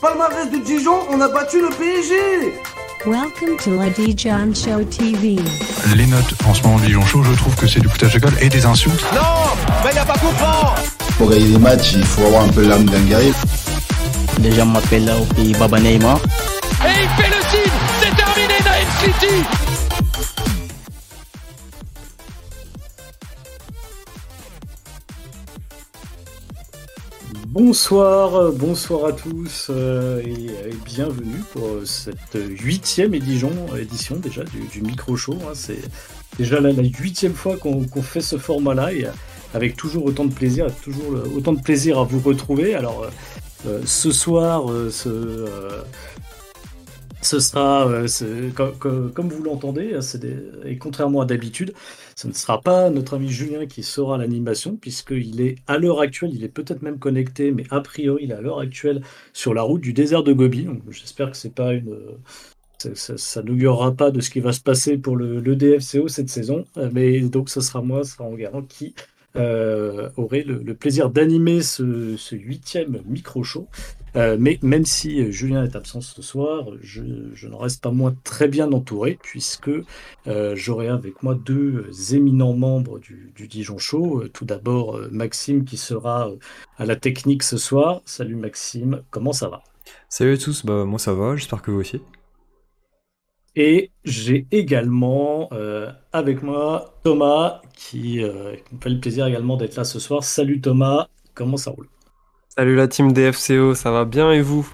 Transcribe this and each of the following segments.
Palmarès de Dijon, on a battu le PSG Welcome to la Dijon Show TV. Les notes en ce moment de Dijon Show, je trouve que c'est du foutage de gueule et des insultes. Non Mais il a pas comprend Pour gagner des matchs, il faut avoir un peu l'âme d'un guerrier. Les gens m'appellent là au pays Baba Neymar. Et il fait le signe C'est terminé Naïm City Bonsoir, euh, bonsoir à tous euh, et, euh, et bienvenue pour cette huitième édition, déjà du, micro show. hein. C'est déjà la huitième fois qu'on fait ce format-là et avec toujours autant de plaisir, toujours autant de plaisir à vous retrouver. Alors ce soir, ce, ce sera, euh, comme, vous l'entendez, hein, et contrairement à d'habitude, ce ne sera pas notre ami Julien qui sera l'animation, puisqu'il est à l'heure actuelle, il est peut-être même connecté, mais a priori, il est à l'heure actuelle sur la route du désert de Gobi. J'espère que c'est pas une. ça, ça, ça n'augurera pas de ce qui va se passer pour le, le DFCO cette saison, euh, mais donc ce sera moi, ce sera Enguerrand qui euh, aurait le, plaisir d'animer ce, huitième micro-show. Euh, mais même si Julien est absent ce soir, je, n'en reste pas moins très bien entouré, puisque euh, j'aurai avec moi deux éminents membres du, Dijon Show. Tout d'abord, Maxime qui sera à la technique ce soir. Salut Maxime, comment ça va? Salut à tous, bah moi ça va, j'espère que vous aussi. Et j'ai également euh, avec moi Thomas qui, euh, qui me fait le plaisir également d'être là ce soir. Salut Thomas, comment ça roule? Salut la team DFCO, ça va bien et vous?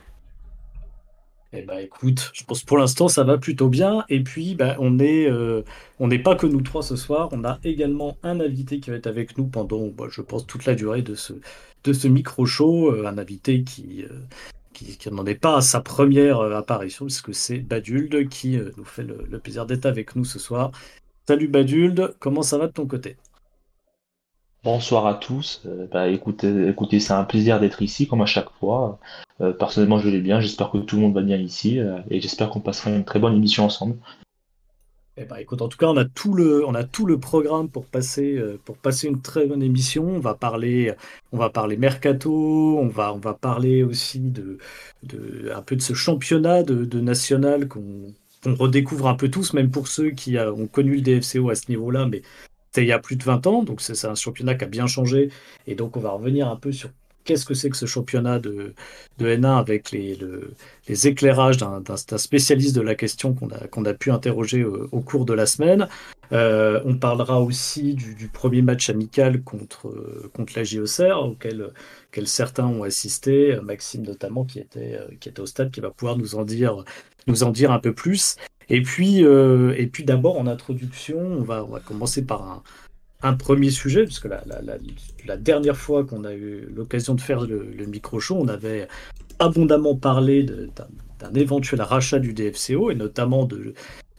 Eh ben écoute, je pense pour l'instant ça va plutôt bien. Et puis ben, on euh, on n'est pas que nous trois ce soir. On a également un invité qui va être avec nous pendant, bah, je pense, toute la durée de ce, de ce micro show. Euh, un invité qui, qui, qui n'en est pas à sa première euh, apparition, puisque c'est Badulde qui euh, nous fait le, plaisir d'être avec nous ce soir. Salut Badulde, comment ça va de ton côté? Bonsoir à tous. Euh, bah, écoutez, c'est un plaisir d'être ici, comme à chaque fois. Personnellement, je vais bien. J'espère que tout le monde va bien ici, et j'espère qu'on passera une très bonne émission ensemble. Eh ben, écoute, en tout cas, on a tout le, on a tout le programme pour passer, euh, pour passer une très bonne émission. On va parler, on va parler mercato, on va, on va parler aussi de, de, un peu de ce championnat de, de national qu'on redécouvre un peu tous, même pour ceux qui ont connu le DFCO à ce niveau-là, mais c'était il y a plus de 20 ans, donc c'est un championnat qui a bien changé. Et donc, on va revenir un peu sur qu'est-ce que c'est que ce championnat de, de N1 avec les, le- les éclairages d'un spécialiste de la question qu'on a, qu'on a pu interroger au, cours de la semaine. Euh, on parlera aussi du, premier match amical contre, contre la JOCR, auquel, auquel certains ont assisté, Maxime notamment, qui était, euh, qui était au stade, qui va pouvoir nous en dire, nous en dire un peu plus. Et puis, euh, et puis d'abord, en introduction, on va, on va commencer par un, un premier sujet, puisque la, la, dernière fois qu'on a eu l'occasion de faire le, micro-show, on avait abondamment parlé d'un éventuel rachat du DFCO, et notamment de,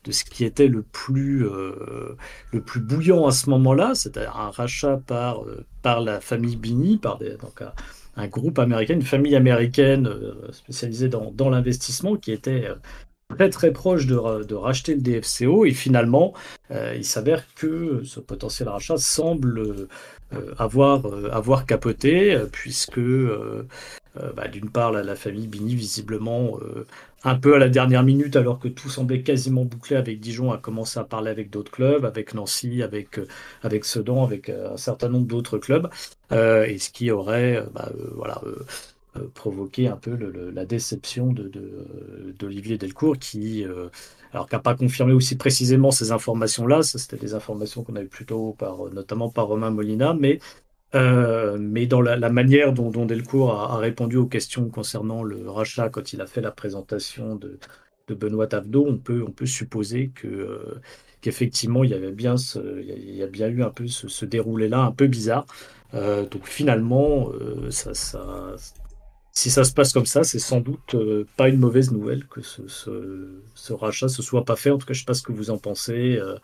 ce qui était le plus, euh, le plus bouillant à ce moment-là, c'est-à-dire un rachat par, euh, par la famille Bini, par donc un, groupe américain, une famille américaine euh, spécialisée dans, l'investissement, qui était très très proche de, de racheter le DFCO, et finalement, euh, il s'avère que ce potentiel rachat semble euh, avoir, euh, avoir capoté, puisque bah, d'une part, la, famille Bini, visiblement, un peu à la dernière minute, alors que tout semblait quasiment bouclé avec Dijon, a commencé à parler avec d'autres clubs, avec Nancy, avec, avec Sedan, avec un certain nombre d'autres clubs, et ce qui aurait bah, voilà, euh, euh, provoqué un peu la déception de, de, euh, d'Olivier Delcourt, qui, euh, alors n'a pas confirmé aussi précisément ces informations-là, c'était des informations qu'on a eues plutôt par, notamment par Romain Molina, mais euh, mais dans la, manière dont, Delcourt a, répondu aux questions concernant le rachat quand il a fait la présentation de, de Benoît Tavdo, on peut, on peut supposer que, euh, qu'effectivement il y avait bien il y a, bien eu un peu ce, ce déroulé-là un peu bizarre. Euh, donc finalement, euh, ça, si ça se passe comme ça, c'est sans doute euh, pas une mauvaise nouvelle que ce, ce, ce rachat se soit pas fait. En tout cas, je sais pas ce que vous en pensez. Euh,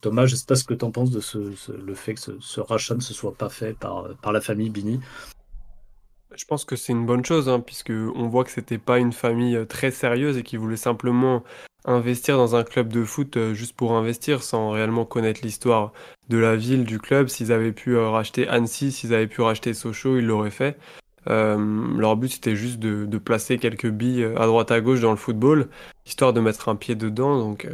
Thomas, je sais pas ce que tu en penses de ce, le fait que ce, rachat ne se soit pas fait par, par la famille Bini. Je pense que c'est une bonne chose, hein, puisque on voit que c'était pas une famille euh, très sérieuse et qui voulait simplement investir dans un club de foot euh, juste pour investir, sans réellement connaître l'histoire de la ville, du club. S'ils avaient pu euh, racheter Annecy, s'ils avaient pu racheter Sochaux, ils l'auraient fait. Leur but c'était juste de, placer quelques billes à droite à gauche dans le football, histoire de mettre un pied dedans. Donc,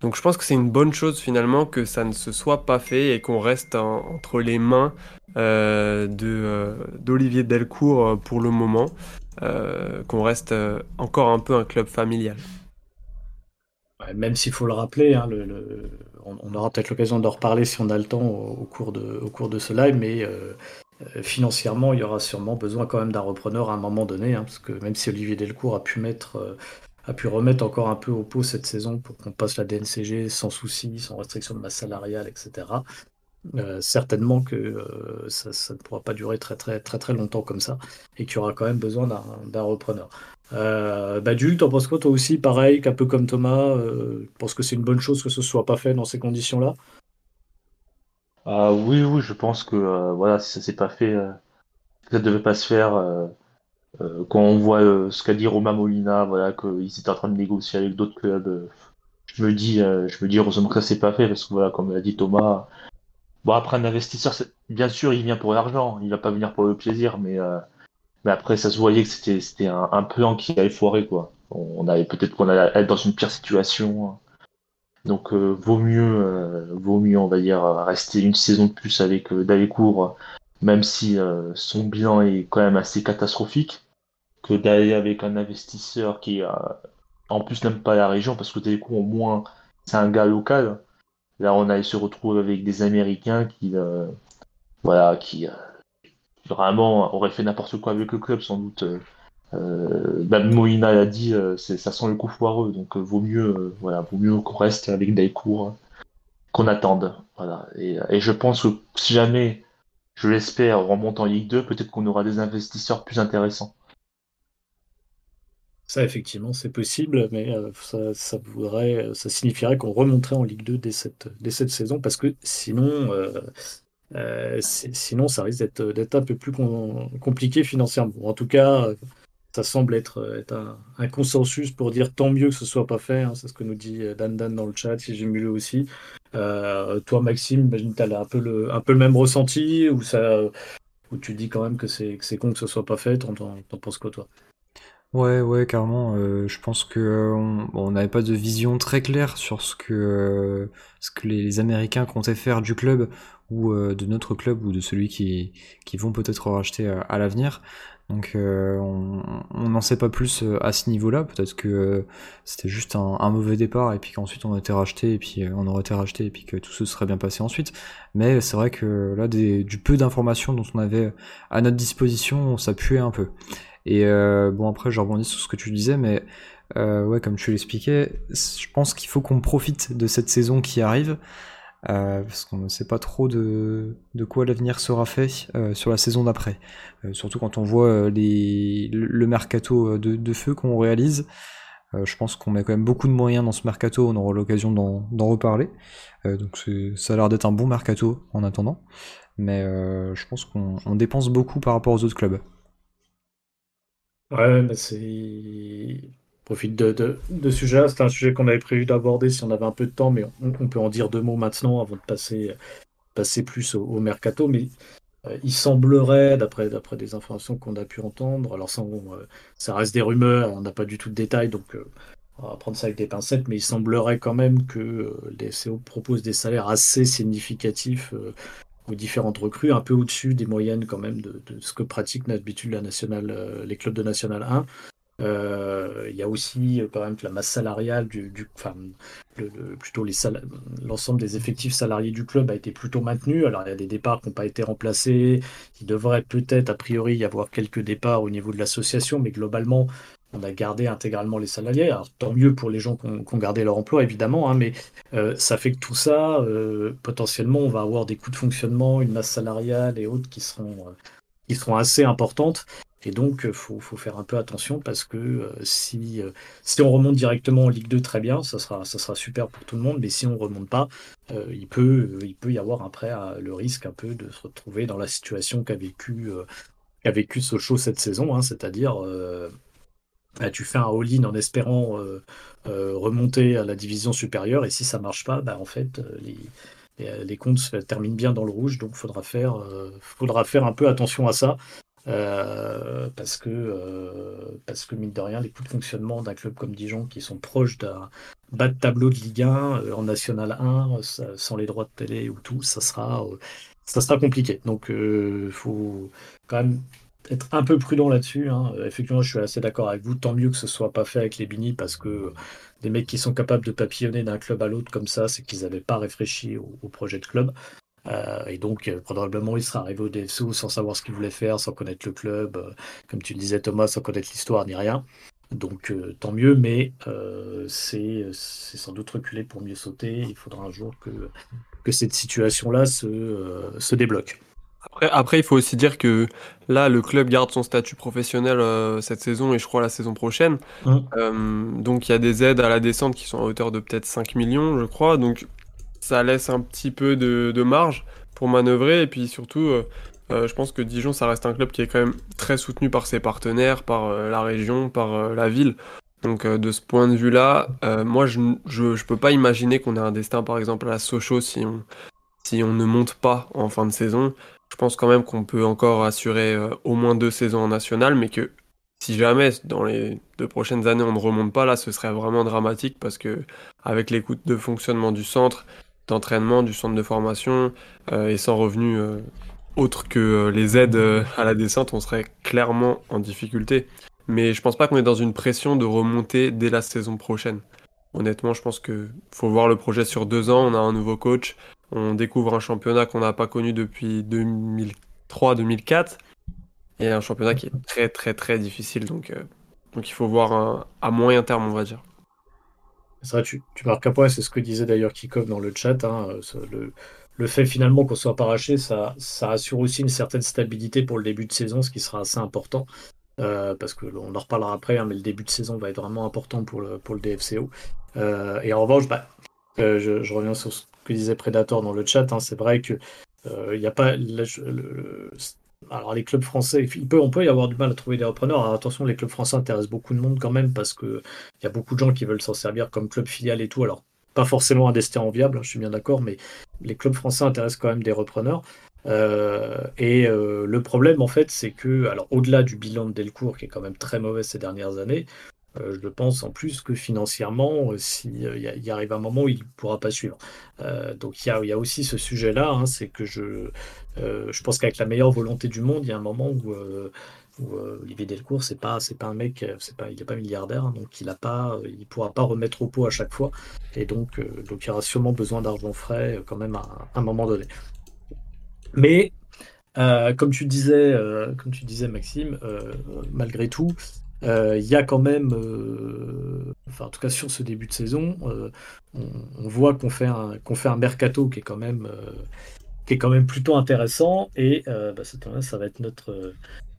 donc je pense que c'est une bonne chose finalement que ça ne se soit pas fait et qu'on reste entre les mains euh, d'Olivier Delcourt pour le moment, qu'on reste encore un peu un club familial même s'il faut le rappeler, hein, on, aura peut-être l'occasion d'en reparler si on a le temps au, cours, de, au cours de ce live, mais euh, euh, financièrement, il y aura sûrement besoin quand même d'un repreneur à un moment donné, hein, parce que même si Olivier Delcourt a pu mettre, euh, a pu remettre encore un peu au pot cette saison pour qu'on passe la DNCG sans souci, sans restriction de masse salariale, etc. certainement que ça, ne pourra pas durer très très très très longtemps comme ça et qu'il y aura quand même besoin d'un repreneur. Euh, bah, t'en penses quoi toi aussi? Pareil, qu'un peu comme Thomas, euh, penses que c'est une bonne chose que ce soit pas fait dans ces conditions-là? Ah, Oui, oui, je pense que euh, voilà, si ça s'est pas fait, euh, ça devait pas se faire. quand on voit ce qu'a dit Romain Molina, voilà, qu'ils étaient en train de négocier avec d'autres clubs, je me dis, je me dis heureusement que ça s'est pas fait parce que voilà, comme l'a dit Thomas, bon après un investisseur, bien sûr, il vient pour l'argent, il va pas venir pour le plaisir, mais mais après, ça se voyait que c'était c'était un, plan qui allait foirer, quoi. On avait peut-être qu'on allait être dans une pire situation. Donc, euh, vaut mieux, euh, vaut mieux, on va dire, rester une saison de plus avec euh, Dalécourt, même si euh, son bilan est quand même assez catastrophique, que d'aller avec un investisseur qui, en plus, n'aime pas la région, parce que Dalécourt, au moins, c'est un gars local. Là, on allait se retrouver avec des Américains qui, voilà, qui vraiment aurait fait n'importe quoi avec le club sans doute. Euh, euh même Moïna l'a dit, euh, ça sent le coup foireux, donc euh, vaut mieux, voilà, vaut mieux qu'on reste avec Daicourt, qu'on attende. Voilà. Et, je pense que si jamais, je l'espère, on remonte en Ligue 2, peut-être qu'on aura des investisseurs plus intéressants. Ça, effectivement, c'est possible, mais ça, voudrait, ça signifierait qu'on remonterait en Ligue 2 dès cette, dès cette saison, parce que sinon, euh, sinon, ça risque d'être un peu plus compliqué financièrement. En tout cas, ça semble être, être un, consensus pour dire tant mieux que ce soit pas fait. Hein. c'est ce que nous dit Dan Dan dans le chat, si j'ai mieux aussi. Euh, toi, Maxime, imagine tu as un peu, le, le même ressenti ou où tu dis quand même que c'est con que ce soit pas fait. T'en penses quoi, toi? Ouais, ouais, carrément. Euh, je pense que on n'avait pas de vision très claire sur ce que que les Américains comptaient faire du club ou euh, de notre club ou de celui qui, vont peut-être racheter à l'avenir. Donc euh, on n'en sait pas plus euh, à ce niveau-là. Peut-être que c'était juste un, mauvais départ et puis qu'ensuite on a été racheté et puis on aurait été racheté et puis que tout se serait bien passé ensuite. Mais c'est vrai que là, du peu d'informations dont on avait à notre disposition, ça puait un peu. Et bon après, je rebondis sur ce que tu disais, mais ouais, comme tu l'expliquais, je pense qu'il faut qu'on profite de cette saison qui arrive. Euh, parce qu'on ne sait pas trop de, de quoi l'avenir sera fait euh, sur la saison d'après. Euh, surtout quand on voit les, le, mercato de, de feu qu'on réalise. je pense qu'on met quand même beaucoup de moyens dans ce mercato, on aura l'occasion d'en reparler. donc ça a l'air d'être un bon mercato en attendant. Mais je pense qu'on dépense beaucoup par rapport aux autres clubs. Ouais, c'est profite de, de, ce sujet C'est un sujet qu'on avait prévu d'aborder si on avait un peu de temps, mais on, peut en dire deux mots maintenant avant de passer, passer plus au, mercato. Mais euh, il semblerait, d'après des informations qu'on a pu entendre, alors ça, euh, ça reste des rumeurs, on n'a pas du tout de détails, donc euh, on va prendre ça avec des pincettes, mais il semblerait quand même que les CO proposent des salaires assez significatifs aux différentes recrues, un peu au-dessus des moyennes quand même de, de ce que pratique d'habitude les clubs de National 1. Euh, il y a aussi euh, quand même la masse salariale du, du enfin, plutôt l'ensemble des effectifs salariés du club a été plutôt maintenu. Alors il y a des départs qui n'ont pas été remplacés. Il devrait peut-être a priori y avoir quelques départs au niveau de l'association, mais globalement on a gardé intégralement les salariés. Alors tant mieux pour les gens qui ont, gardé leur emploi évidemment, hein, mais euh, ça fait que tout ça, potentiellement, on va avoir des coûts de fonctionnement, une masse salariale et autres qui seront qui seront assez importantes. Et donc, il euh, faut, faut, faire un peu attention parce que euh, si, euh, si on remonte directement en Ligue 2, très bien, ça sera, ça sera super pour tout le monde. Mais si on ne remonte pas, il, peut, il peut y avoir après le risque un peu de se retrouver dans la situation qu'a vécu, vécu Sochaux cette saison. Hein, C'est-à-dire, bah, tu fais un all-in en espérant remonter à la division supérieure. Et si ça marche pas, bah, en fait, les, les comptes se terminent bien dans le rouge. Donc, faudra faudra faire un peu attention à ça. Euh, parce que euh, parce que mine de rien, les coûts de fonctionnement d'un club comme Dijon qui sont proches d'un bas de tableau de Ligue 1 euh, en National 1 sans les droits de télé ou tout, ça sera ça sera compliqué. Donc il faut quand même être un peu prudent là-dessus. Hein. Effectivement, je suis assez d'accord avec vous. Tant mieux que ce soit pas fait avec les Bini parce que des mecs qui sont capables de papillonner d'un club à l'autre comme ça, c'est qu'ils n'avaient pas réfléchi au, projet de club. Euh, et donc, euh, probablement, il sera arrivé au DFCO sans savoir ce qu'il voulait faire, sans connaître le club, euh, comme tu le disais, Thomas, sans connaître l'histoire ni rien. Donc, tant mieux, mais c'est sans doute reculer pour mieux sauter. Il faudra un jour que, que cette situation-là se, se débloque. Après, après, il faut aussi dire que là, le club garde son statut professionnel cette saison et je crois la saison prochaine. Mmh. donc, il y a des aides à la descente qui sont à hauteur de peut-être 5 millions, je crois. Donc, ça laisse un petit peu de, marge pour manœuvrer. Et puis surtout, euh, euh, je pense que Dijon, ça reste un club qui est quand même très soutenu par ses partenaires, par euh, la région, par la ville. Donc de ce point de vue-là, moi, je ne peux pas imaginer qu'on ait un destin, par exemple, à Sochaux si on, si on ne monte pas en fin de saison. Je pense quand même qu'on peut encore assurer au moins deux saisons en national, mais que si jamais dans les deux prochaines années on ne remonte pas là, ce serait vraiment dramatique parce que avec les coûts de fonctionnement du centre, d'entraînement du centre de formation euh, et sans revenus euh, autres que euh, les aides à la descente, on serait clairement en difficulté. Mais je pense pas qu'on est dans une pression de remonter dès la saison prochaine. Honnêtement, je pense que faut voir le projet sur deux ans. On a un nouveau coach, on découvre un championnat qu'on n'a pas connu depuis 2003-2004 et un championnat qui est très très très difficile. Donc, donc il faut voir à moyen terme, on va dire. C'est vrai, tu, marques un point, c'est ce que disait d'ailleurs Kikov dans le chat. Hein, le, le, fait finalement qu'on soit pas arraché, ça, assure aussi une certaine stabilité pour le début de saison, ce qui sera assez important. Euh, parce qu'on en reparlera après, hein, mais le début de saison va être vraiment important pour le, DFCO. Euh, et en revanche, bah, euh, je, reviens sur ce que disait Predator dans le chat. Hein, c'est vrai que il n'y a pas alors les clubs français, il peut, on peut y avoir du mal à trouver des repreneurs. Alors, attention, les clubs français intéressent beaucoup de monde quand même parce qu'il y a beaucoup de gens qui veulent s'en servir comme club filial et tout. Alors pas forcément un destin enviable, hein, je suis bien d'accord, mais les clubs français intéressent quand même des repreneurs. Euh, et euh, le problème en fait, c'est que, alors au-delà du bilan de Delcourt qui est quand même très mauvais ces dernières années, euh, je pense en plus que financièrement, s'il y, arrive un moment où il ne pourra pas suivre. donc il y, a, aussi ce sujet-là, hein, c'est que je, je pense qu'avec la meilleure volonté du monde, il y a un moment où, Olivier Delcourt, c'est pas, c'est pas un mec, c'est pas, il n'est pas milliardaire, hein, donc il a pas, il pourra pas remettre au pot à chaque fois, et donc, donc il y aura sûrement besoin d'argent frais quand même à, un moment donné. Mais comme tu disais, comme tu disais Maxime, malgré tout, euh, il y a quand même, euh, enfin en tout cas sur ce début de saison, euh, on, voit qu'on fait, un, fait un mercato qui est quand même, qui est quand même plutôt intéressant et bah, ça va être notre,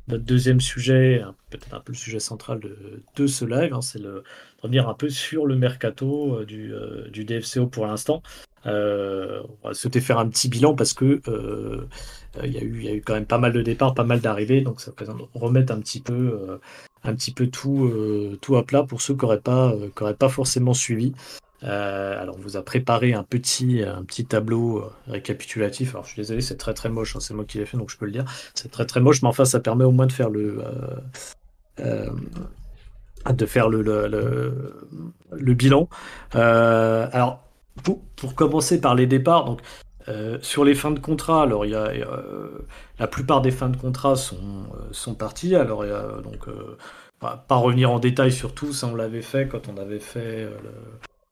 notre deuxième sujet, peut-être un peu le sujet central de, de ce live, hein, c'est le revenir un peu sur le mercato du, du DFCO pour l'instant. on va souhaiter faire un petit bilan parce que il y, a eu, il y a eu quand même pas mal de départs, pas mal d'arrivées, donc ça présente remettre un petit peu un petit peu tout, euh, tout à plat pour ceux qui n'auraient pas, euh, pas forcément suivi. Euh, alors, on vous a préparé un petit, un petit tableau récapitulatif. Alors, je suis désolé, c'est très très moche. Hein, c'est moi qui l'ai fait, donc je peux le dire. C'est très très moche, mais enfin, ça permet au moins de faire le, de faire le, le, bilan. alors, pour, pour, commencer par les départs, donc euh, sur les fins de contrat, alors il y a, euh, la plupart des fins de contrat sont, euh, sont parties. Alors il y a, donc pas, revenir en détail sur tout, ça on l'avait fait quand on avait fait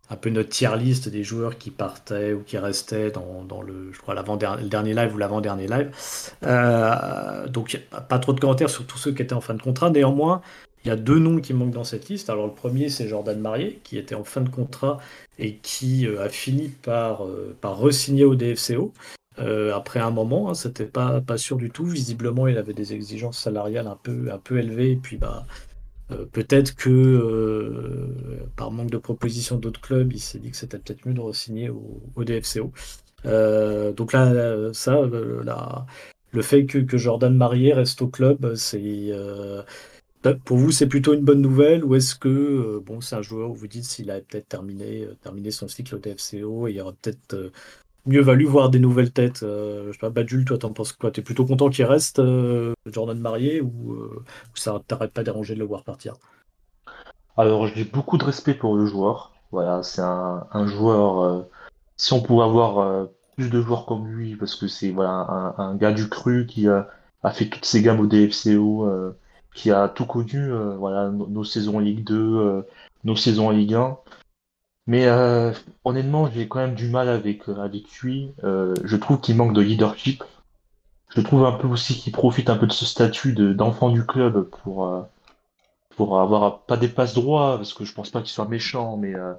un peu notre tier list des joueurs qui partaient ou qui restaient dans, le, je crois, l'avant dernier live ou l'avant-dernier live. donc pas trop de commentaires sur tous ceux qui étaient en fin de contrat. Néanmoins, il y a deux noms qui manquent dans cette liste. Alors le premier, c'est Jordan Marier, qui était en fin de contrat et qui euh, a fini par, euh, par re-signer au DFCO. Euh, après un moment, hein, c'était pas, pas sûr du tout. Visiblement, il avait des exigences salariales un peu, un peu élevées. Et puis, bah, peut-être que par manque de propositions d'autres clubs, il s'est dit que c'était peut-être mieux de re-signer au, DFCO. donc là, ça, le fait que, que Jordan Marier reste au club, c'est pour vous, c'est plutôt une bonne nouvelle ou est-ce que euh, bon, c'est un joueur où vous dites s'il a peut-être terminé, euh, terminé son cycle au DFCO et il y aura peut-être euh, mieux valu voir des nouvelles têtes. Je sais pas, Badul, toi, t'en penses quoi? T'es plutôt content qu'il reste Jordan Marié ou, ou ça t'arrête pas dérangé de le voir partir? Alors, j'ai beaucoup de respect pour le joueur. Voilà, c'est un, joueur. si on pouvait avoir plus de joueurs comme lui, parce que c'est voilà, un, gars du cru qui a, fait toutes ses gammes au DFCO, qui a tout connu, euh, voilà, nos, saisons en Ligue 2, euh, nos saisons en Ligue 1. Mais euh, honnêtement, j'ai quand même du mal avec, avec lui. Je trouve qu'il manque de leadership. Je trouve un peu aussi qu'il profite un peu de ce statut de, d'enfant du club pour, pour avoir pas des passes droits, parce que je pense pas qu'il soit méchant, mais, euh,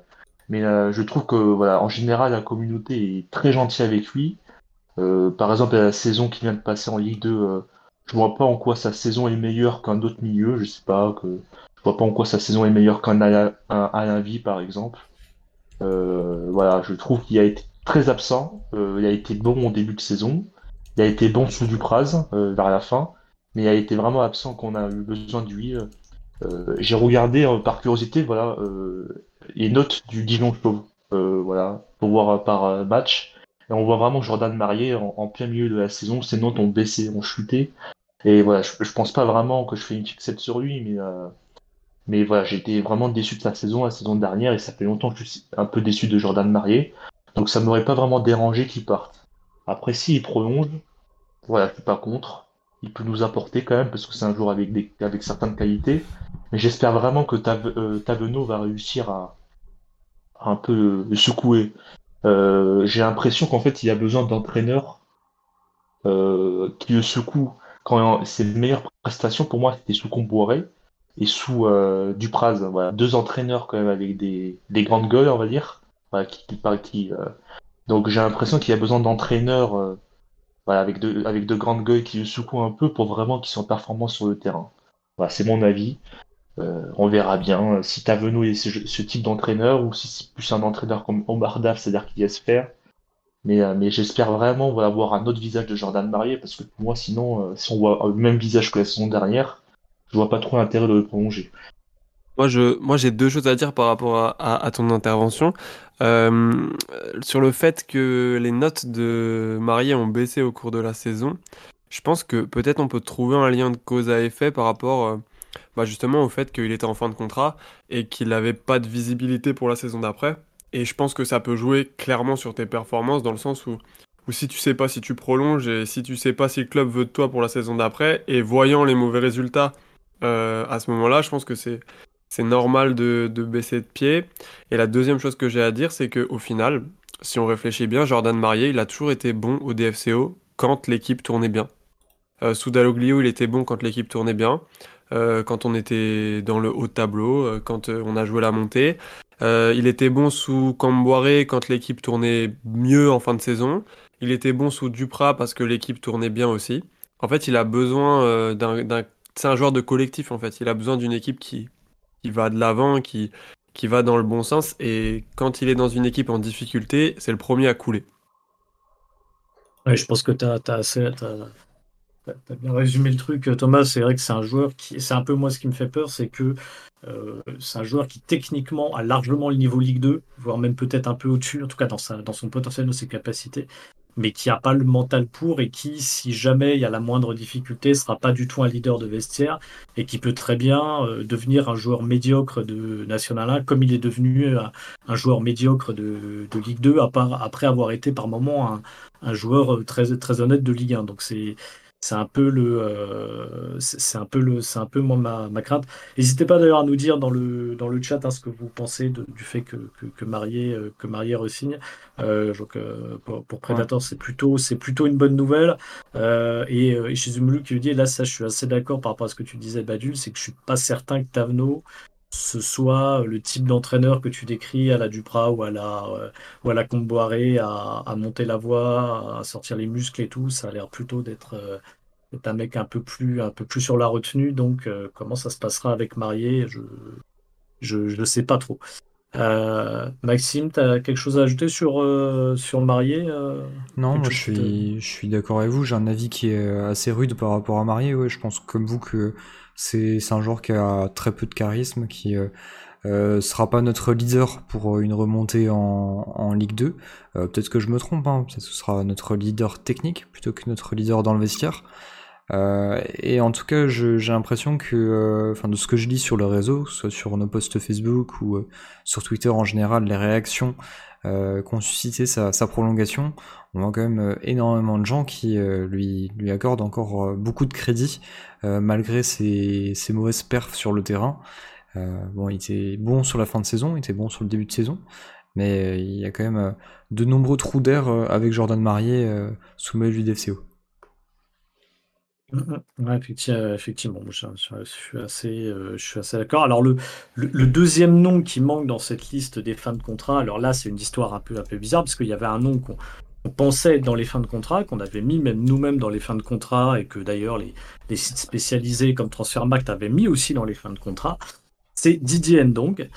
mais euh, je trouve que voilà, en général, la communauté est très gentille avec lui. Euh, par exemple, la saison qui vient de passer en Ligue 2, euh, je vois pas en quoi sa saison est meilleure qu'un autre milieu. Je sais pas, que je vois pas en quoi sa saison est meilleure qu'un Alain, Alain Vie, par exemple. Euh, voilà, je trouve qu'il a été très absent. Euh, il a été bon au début de saison. Il a été bon sous Dupraz euh, vers la fin, mais il a été vraiment absent quand on a eu besoin de lui. Euh, j'ai regardé euh, par curiosité, voilà, euh, les notes du Dijon Chauve, euh, voilà, pour voir euh, par euh, match. Et on voit vraiment Jordan Marié en, plein milieu de la saison, ses notes ont baissé, ont chuté. Et voilà, je, je pense pas vraiment que je fais une fixette sur lui, mais euh, mais voilà, j'étais vraiment déçu de sa saison, la saison dernière, et ça fait longtemps que je suis un peu déçu de Jordan Marié. Donc ça m'aurait pas vraiment dérangé qu'il parte. Après, s'il prolonge, voilà, je suis pas contre. Il peut nous apporter quand même, parce que c'est un joueur avec avec certaines qualités. Mais j'espère vraiment que euh, Tavenot va réussir à, un peu secouer. Euh, j'ai l'impression qu'en fait, il a besoin d'entraîneurs euh, qui le secouent. Quand ses meilleures prestations, pour moi, c'était sous Comboiré et sous euh, Dupraz. Voilà, deux entraîneurs quand même avec des, des grandes gueules, on va dire. Voilà, qui, qui, Donc j'ai l'impression qu'il y a besoin d'entraîneurs voilà, avec de, avec de grandes gueules qui le secouent un peu pour vraiment qu'ils soient performants sur le terrain. Voilà, c'est mon avis. Euh, on verra bien euh, si Tavenot est ce, type d'entraîneur ou si c'est plus un entraîneur comme Omar c'est-à-dire qu'il laisse faire. Mais, euh, mais j'espère vraiment voilà, voir un autre visage de Jordan Marié parce que pour moi, sinon, si on voit le même visage que la saison dernière, je vois pas trop l'intérêt de le prolonger. Moi, j'ai deux choses à dire par rapport à, à, ton intervention. Sur le fait que les notes de Marié ont baissé au cours de la saison, je pense que peut-être on peut trouver un lien de cause à effet par rapport bah, justement au fait qu'il était en fin de contrat et qu'il n'avait pas de visibilité pour la saison d'après. Et je pense que ça peut jouer clairement sur tes performances dans le sens où, où si tu sais pas si tu prolonges et si tu sais pas si le club veut de toi pour la saison d'après, et voyant les mauvais résultats euh, à ce moment-là, je pense que c'est c'est normal de, baisser de pied. Et la deuxième chose que j'ai à dire, c'est qu'au final, si on réfléchit bien, Jordan Marié, il a toujours été bon au DFCO quand l'équipe tournait bien. Euh, sous Dalloglio, il était bon quand l'équipe tournait bien, euh, quand on était dans le haut de tableau, euh, quand euh, on a joué la montée. Il était bon sous Camboiré quand l'équipe tournait mieux en fin de saison. Il était bon sous Duprat parce que l'équipe tournait bien aussi. En fait, il a besoin d'un. C'est un joueur de collectif, en fait. Il a besoin d'une équipe qui, qui va de l'avant, qui, qui va dans le bon sens. Et quand il est dans une équipe en difficulté, c'est le premier à couler. Ouais, je pense que tu as, assez. T'as bien résumé le truc, Thomas. C'est vrai que c'est un joueur qui. C'est un peu moi ce qui me fait peur, c'est que euh, c'est un joueur qui techniquement a largement le niveau Ligue 2, voire même peut-être un peu au-dessus, en tout cas dans, son potentiel, dans ses capacités, mais qui n'a pas le mental pour et qui, si jamais il y a la moindre difficulté, sera pas du tout un leader de vestiaire et qui peut très bien euh, devenir un joueur médiocre de National 1, comme il est devenu un, joueur médiocre de, Ligue 2, à part, après avoir été par moment un, un joueur euh, très, très honnête de Ligue 1. Donc c'est c'est un peu le euh, c'est un peu le c'est un peu moi ma, ma crainte. N'hésitez pas d'ailleurs à nous dire dans le dans le chat hein, ce que vous pensez de- du fait que que, que Marié euh, que Marié resigne. Euh, donc euh, pour, pour Predator c'est plutôt c'est plutôt une bonne nouvelle. Euh, et, euh, et chez Zumulu qui lui dit là ça je suis assez d'accord par rapport à ce que tu disais Badul c'est que je suis pas certain que Tavenot ce soit le type d'entraîneur que tu décris à la Duprat ou à la euh, ou à la Comboiré à, à monter la voix à sortir les muscles et tout ça a l'air plutôt d'être euh, un mec un peu plus un peu plus sur la retenue donc euh, comment ça se passera avec Marié je je je sais pas trop Euh, Maxime t'as quelque chose à ajouter sur euh, sur Marié Non, moi je te- suis, je suis d'accord avec vous. J'ai un avis qui est assez rude par rapport à Marié. Ouais, je pense comme vous que c'est un joueur qui a très peu de charisme, qui euh, Euh, sera pas notre leader pour une remontée en, Ligue 2. Euh, peut-être que je me trompe, hein. ce sera notre leader technique plutôt que notre leader dans le vestiaire. Euh, et en tout cas, j'ai l'impression que, euh, enfin, de ce que je lis sur le réseau, soit sur nos posts Facebook ou euh, sur Twitter en général, les réactions qu'ont suscité sa, prolongation, on voit quand même énormément de gens qui lui, lui accordent encore beaucoup de crédit malgré ses, ses, mauvaises perfs sur le terrain. bon, il était bon sur la fin de saison, il était bon sur le début de saison, mais il y a quand même de nombreux trous d'air avec Jordan Marier sous le du DFCO. Ouais, effectivement, je, suis assez, euh, assez d'accord. Alors le, deuxième nom qui manque dans cette liste des fins de contrat, alors là c'est une histoire un peu, un peu bizarre parce qu'il y avait un nom qu'on pensait être dans les fins de contrat, qu'on avait mis même nous-mêmes dans les fins de contrat et que d'ailleurs les, les, sites spécialisés comme Transfermarkt avaient mis aussi dans les fins de contrat. C'est Didier Ndong.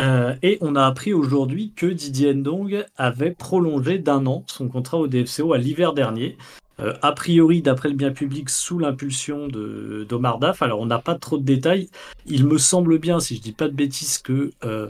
Euh, et on a appris aujourd'hui que Didier Ndong avait prolongé d'un an son contrat au DFCO à l'hiver dernier. Euh, a priori, d'après le bien public, sous l'impulsion d'Omar Daf. Alors, on n'a pas trop de détails. Il me semble bien, si je dis pas de bêtises, que euh,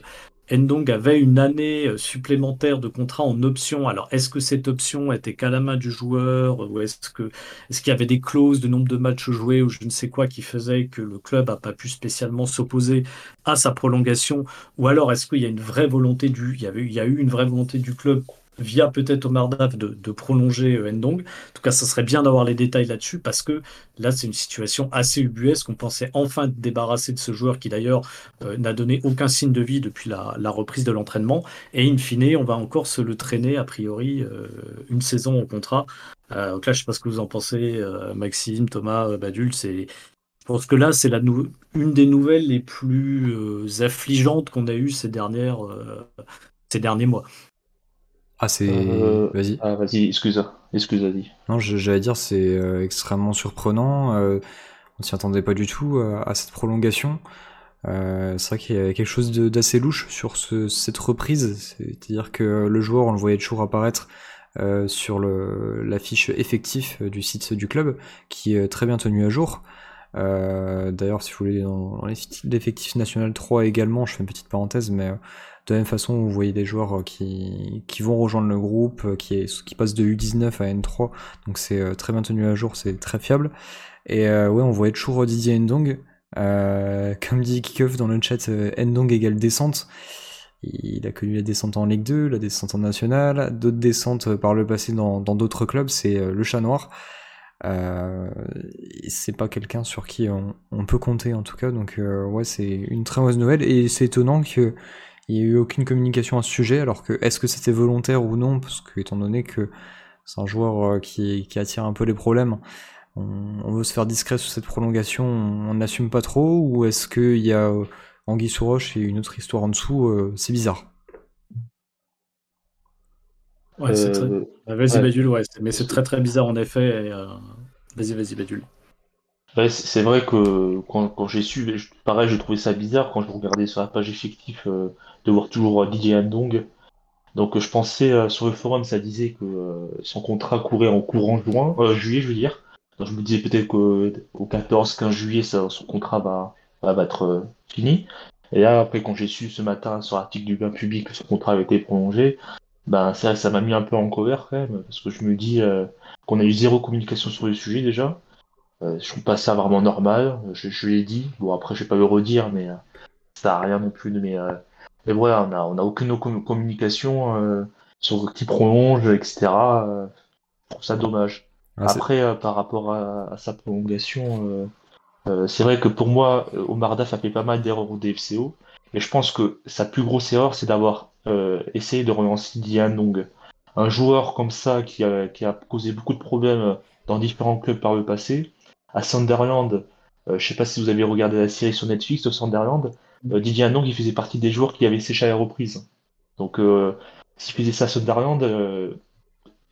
Ndong avait une année euh, supplémentaire de contrat en option. Alors, est-ce que cette option était qu'à la main du joueur ou est-ce que est-ce qu'il y avait des clauses de nombre de matchs joués ou je ne sais quoi qui faisait que le club n'a pas pu spécialement s'opposer à sa prolongation? Ou alors est-ce qu'il y a une vraie volonté du il y avait il y a eu une vraie volonté du club via peut-être Omar Daf de, prolonger euh, Ndong. En tout cas, ça serait bien d'avoir les détails là-dessus parce que là, c'est une situation assez ubuesque. On pensait enfin débarrasser de ce joueur qui d'ailleurs euh, n'a donné aucun signe de vie depuis la, reprise de l'entraînement. Et in fine, on va encore se le traîner a priori euh, une saison au contrat. donc là, je sais pas ce que vous en pensez, Maxime, Thomas, Badul. Je pense que là, c'est une des nouvelles les plus affligeantes qu'on a eues ces dernières, ces derniers mois. Ah, c'est. Euh, vas-y. Ah, vas-y, excuse, excuse, dit. Non, j'allais dire, c'est euh, extrêmement surprenant. Euh, on s'y attendait pas du tout à cette prolongation. c'est vrai qu'il y a quelque chose d'assez louche sur ce, cette reprise. C'est-à-dire que le joueur, on le voyait toujours apparaître sur l'affiche effectif du site du club, qui est très bien tenu à jour. D'ailleurs, si vous voulez, dans, l'effectif national 3 également, je fais une petite parenthèse, mais de la même façon, vous voyez des joueurs euh, qui, qui vont rejoindre le groupe, euh, qui, qui passent de U19 à N3, donc c'est euh, très bien tenu à jour, c'est très fiable. Et ouais, on voyait toujours Didier Ndong. comme dit Kikoff dans le chat, Ndong égale descente. Il a connu la descente en Ligue 2, la descente en National, d'autres descentes par le passé dans d'autres clubs, c'est le chat noir. Euh, c'est pas quelqu'un sur qui on, peut compter en tout cas, donc ouais, c'est une très mauvaise nouvelle et c'est étonnant que il n'y a eu aucune communication à ce sujet, alors que est-ce que c'était volontaire ou non, parce que étant donné que c'est un joueur euh, qui, attire un peu les problèmes, on, veut se faire discret sur cette prolongation, on n'assume pas trop, ou est-ce qu'il y a euh, Anguille sous roche et une autre histoire en dessous, euh, c'est bizarre. Ouais, c'est très... Vas-y, Badul, ouais, mais c'est très très bizarre en effet. Vas-y, vas-y, Badul c'est vrai que quand, j'ai su, pareil, j'ai trouvé ça bizarre quand je regardais sur la page effective euh, de voir toujours Didier Andong. Donc je pensais euh, sur le forum, ça disait que euh, son contrat courait en courant juin, juillet, je veux dire. Donc je me disais peut-être qu'au 14-15 juillet, son contrat va, va, être fini. Et là, après, quand j'ai su ce matin sur l'article du bien public que son contrat avait été prolongé, ben ça, ça m'a mis un peu en colère quand même, parce que je me dis qu'on a eu zéro communication sur le sujet déjà. Euh, je trouve pas ça vraiment normal. Je, je l'ai dit. Bon, après, je vais pas le redire, mais euh, ça n'a rien non plus. Mais, euh, mais voilà, on a, on a aucune communication sur qui prolonge, etc. je trouve ça dommage. Ah, après, par rapport à, sa prolongation, c'est vrai que pour moi, Omar Daf a fait pas mal d'erreurs au DFCO. Mais je pense que sa plus grosse erreur, c'est d'avoir essayé de relancer Diane Long. Un joueur comme ça qui a, qui a causé beaucoup de problèmes dans différents clubs par le passé, à Sunderland, euh, je sais pas si vous avez regardé la série sur Netflix de Sunderland, euh, Didier Anong, il faisait partie des joueurs qui avaient séché à la reprise. Donc, euh, s'il faisait ça à Sunderland, euh,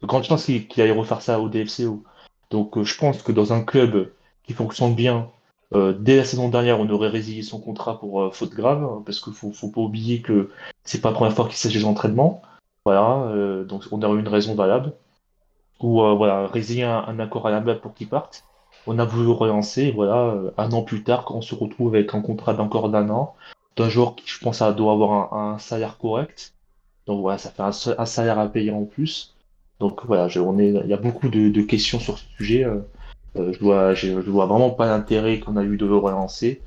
grande chance qu'il allait refaire ça au DFCO. Donc, je pense que dans un club qui fonctionne bien, dès la saison dernière, on aurait résilié son contrat pour faute grave, hein, parce qu'il faut, faut pas oublier que c'est pas la première fois qu'il s'agit d'entraînement. Voilà, donc on aurait une raison valable. Ou voilà, résilier un, accord à la blague pour qu'il parte on a voulu relancer, voilà, euh, un an plus tard, quand on se retrouve avec un contrat d'encore d'un an, c'est un joueur qui, je pense, doit avoir un, salaire correct. Donc voilà, ça fait un, salaire à payer en plus. Donc voilà, on est, il y a beaucoup de questions sur ce sujet. Euh, je vois, je, je vois vraiment pas l'intérêt qu'on a eu de le relancer.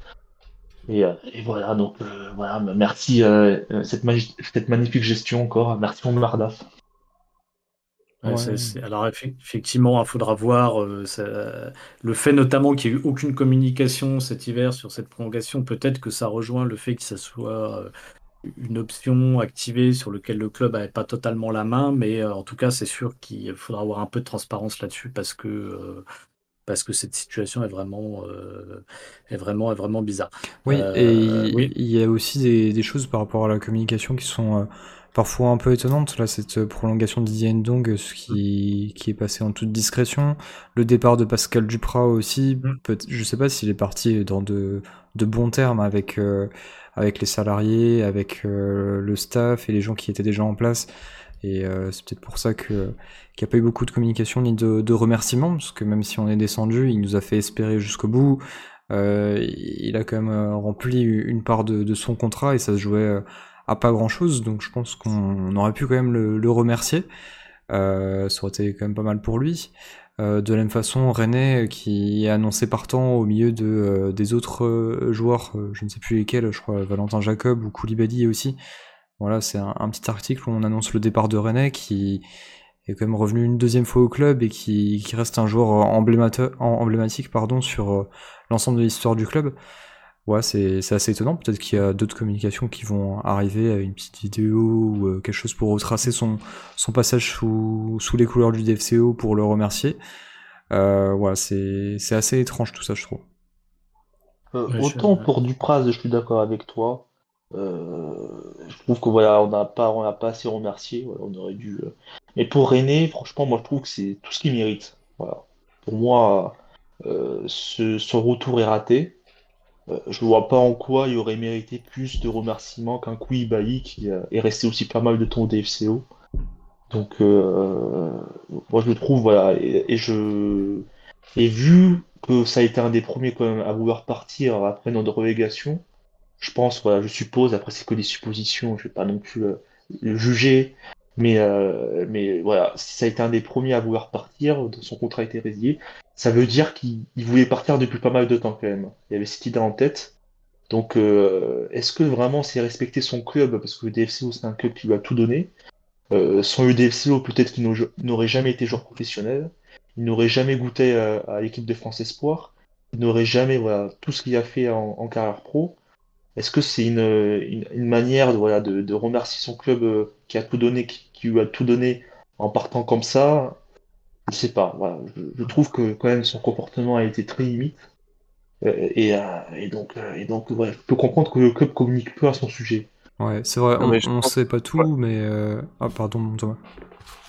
Et, euh, et voilà, donc euh, voilà, merci euh, euh, cette, magi- cette magnifique gestion encore. Merci mon Mardaf. Ouais, Ouais. c'est- c'est- Alors effe- effectivement, il faudra voir euh, ça- le fait notamment qu'il n'y ait eu aucune communication cet hiver sur cette prolongation. Peut-être que ça rejoint le fait que ça soit euh, une option activée sur laquelle le club n'avait pas totalement la main, mais euh, en tout cas, c'est sûr qu'il faudra avoir un peu de transparence là-dessus parce que euh, parce que cette situation est vraiment euh, est vraiment est vraiment bizarre. Oui, Euh, et il, oui. il y a aussi des, des choses par rapport à la communication qui sont euh, parfois un peu étonnantes. Là, cette prolongation de Didier Ndong, ce qui, qui est passé en toute discrétion. Le départ de Pascal Duprat aussi. Mm. Peut je sais pas s'il est parti dans de, de bons termes avec, euh, avec les salariés, avec le staff et les gens qui étaient déjà en place. Et euh, c'est peut-être pour ça qu'il n'y a pas eu beaucoup de communication ni de, remerciements, parce que même si on est descendu, il nous a fait espérer jusqu'au bout. Euh, il a quand même euh, rempli une part de, son contrat et ça se jouait à pas grand chose, donc je pense qu'on aurait pu quand même le, remercier. Ça aurait été quand même pas mal pour lui. De la même façon, René, qui est annoncé partant au milieu de, des autres joueurs, je ne sais plus lesquels, je crois Valentin Jacob ou Koulibaly aussi. Voilà, c'est un, un petit article où on annonce le départ de René qui est quand même revenu une deuxième fois au club et qui, qui reste un joueur en- emblématique pardon, sur euh, l'ensemble de l'histoire du club. Ouais, c'est assez étonnant. Peut-être qu'il y a d'autres communications qui vont arriver, une petite vidéo ou euh, quelque chose pour retracer son, son passage sous, sous les couleurs du DFCO pour le remercier. Euh, c'est assez étrange tout ça, je trouve. Euh, Ouais, je- autant pour Dupraz, je suis d'accord avec toi. Euh, je trouve que voilà, on n'a pas, on n'a pas assez remercié. Voilà, on aurait dû. euh. Mais pour René, franchement, moi je trouve que c'est tout ce qu'il mérite. Voilà. Pour moi, euh, ce, son retour est raté. Euh, je vois pas en quoi il aurait mérité plus de remerciements qu'un Koulibaly qui est resté aussi pas mal de temps au DFCO. Donc, moi je le trouve, voilà, et. Et vu que ça a été un des premiers quand même à vouloir partir après notre relégation, je pense, voilà, je suppose, après c'est que des suppositions, je vais pas non plus euh, le juger, mais, euh, mais voilà, si ça a été un des premiers à vouloir partir, son contrat a été résilié, ça veut dire qu'il il voulait partir depuis pas mal de temps quand même. Il avait cette idée en tête. Donc, euh, est-ce que vraiment c'est respecter son club, parce que le DFCO c'est un club qui lui a tout donné? Euh, sans le peut-être qu'il n'au- n'aurait jamais été joueur professionnel, il n'aurait jamais goûté euh, à l'équipe de France Espoir, il n'aurait jamais, voilà, tout ce qu'il a fait en carrière pro. Est-ce que c'est une, une, une manière de, voilà, de, de remercier son club euh, qui a tout donné, qui, qui lui a tout donné en partant comme ça? Je sais pas, voilà. Je, je trouve que quand même son comportement a été très limite. Euh, et, euh, et donc, euh, et donc ouais, je peux comprendre que le club communique peu à son sujet. Ouais, c'est vrai, Non, on, pense- sait pas tout, mais... euh, Ah, pardon, Thomas.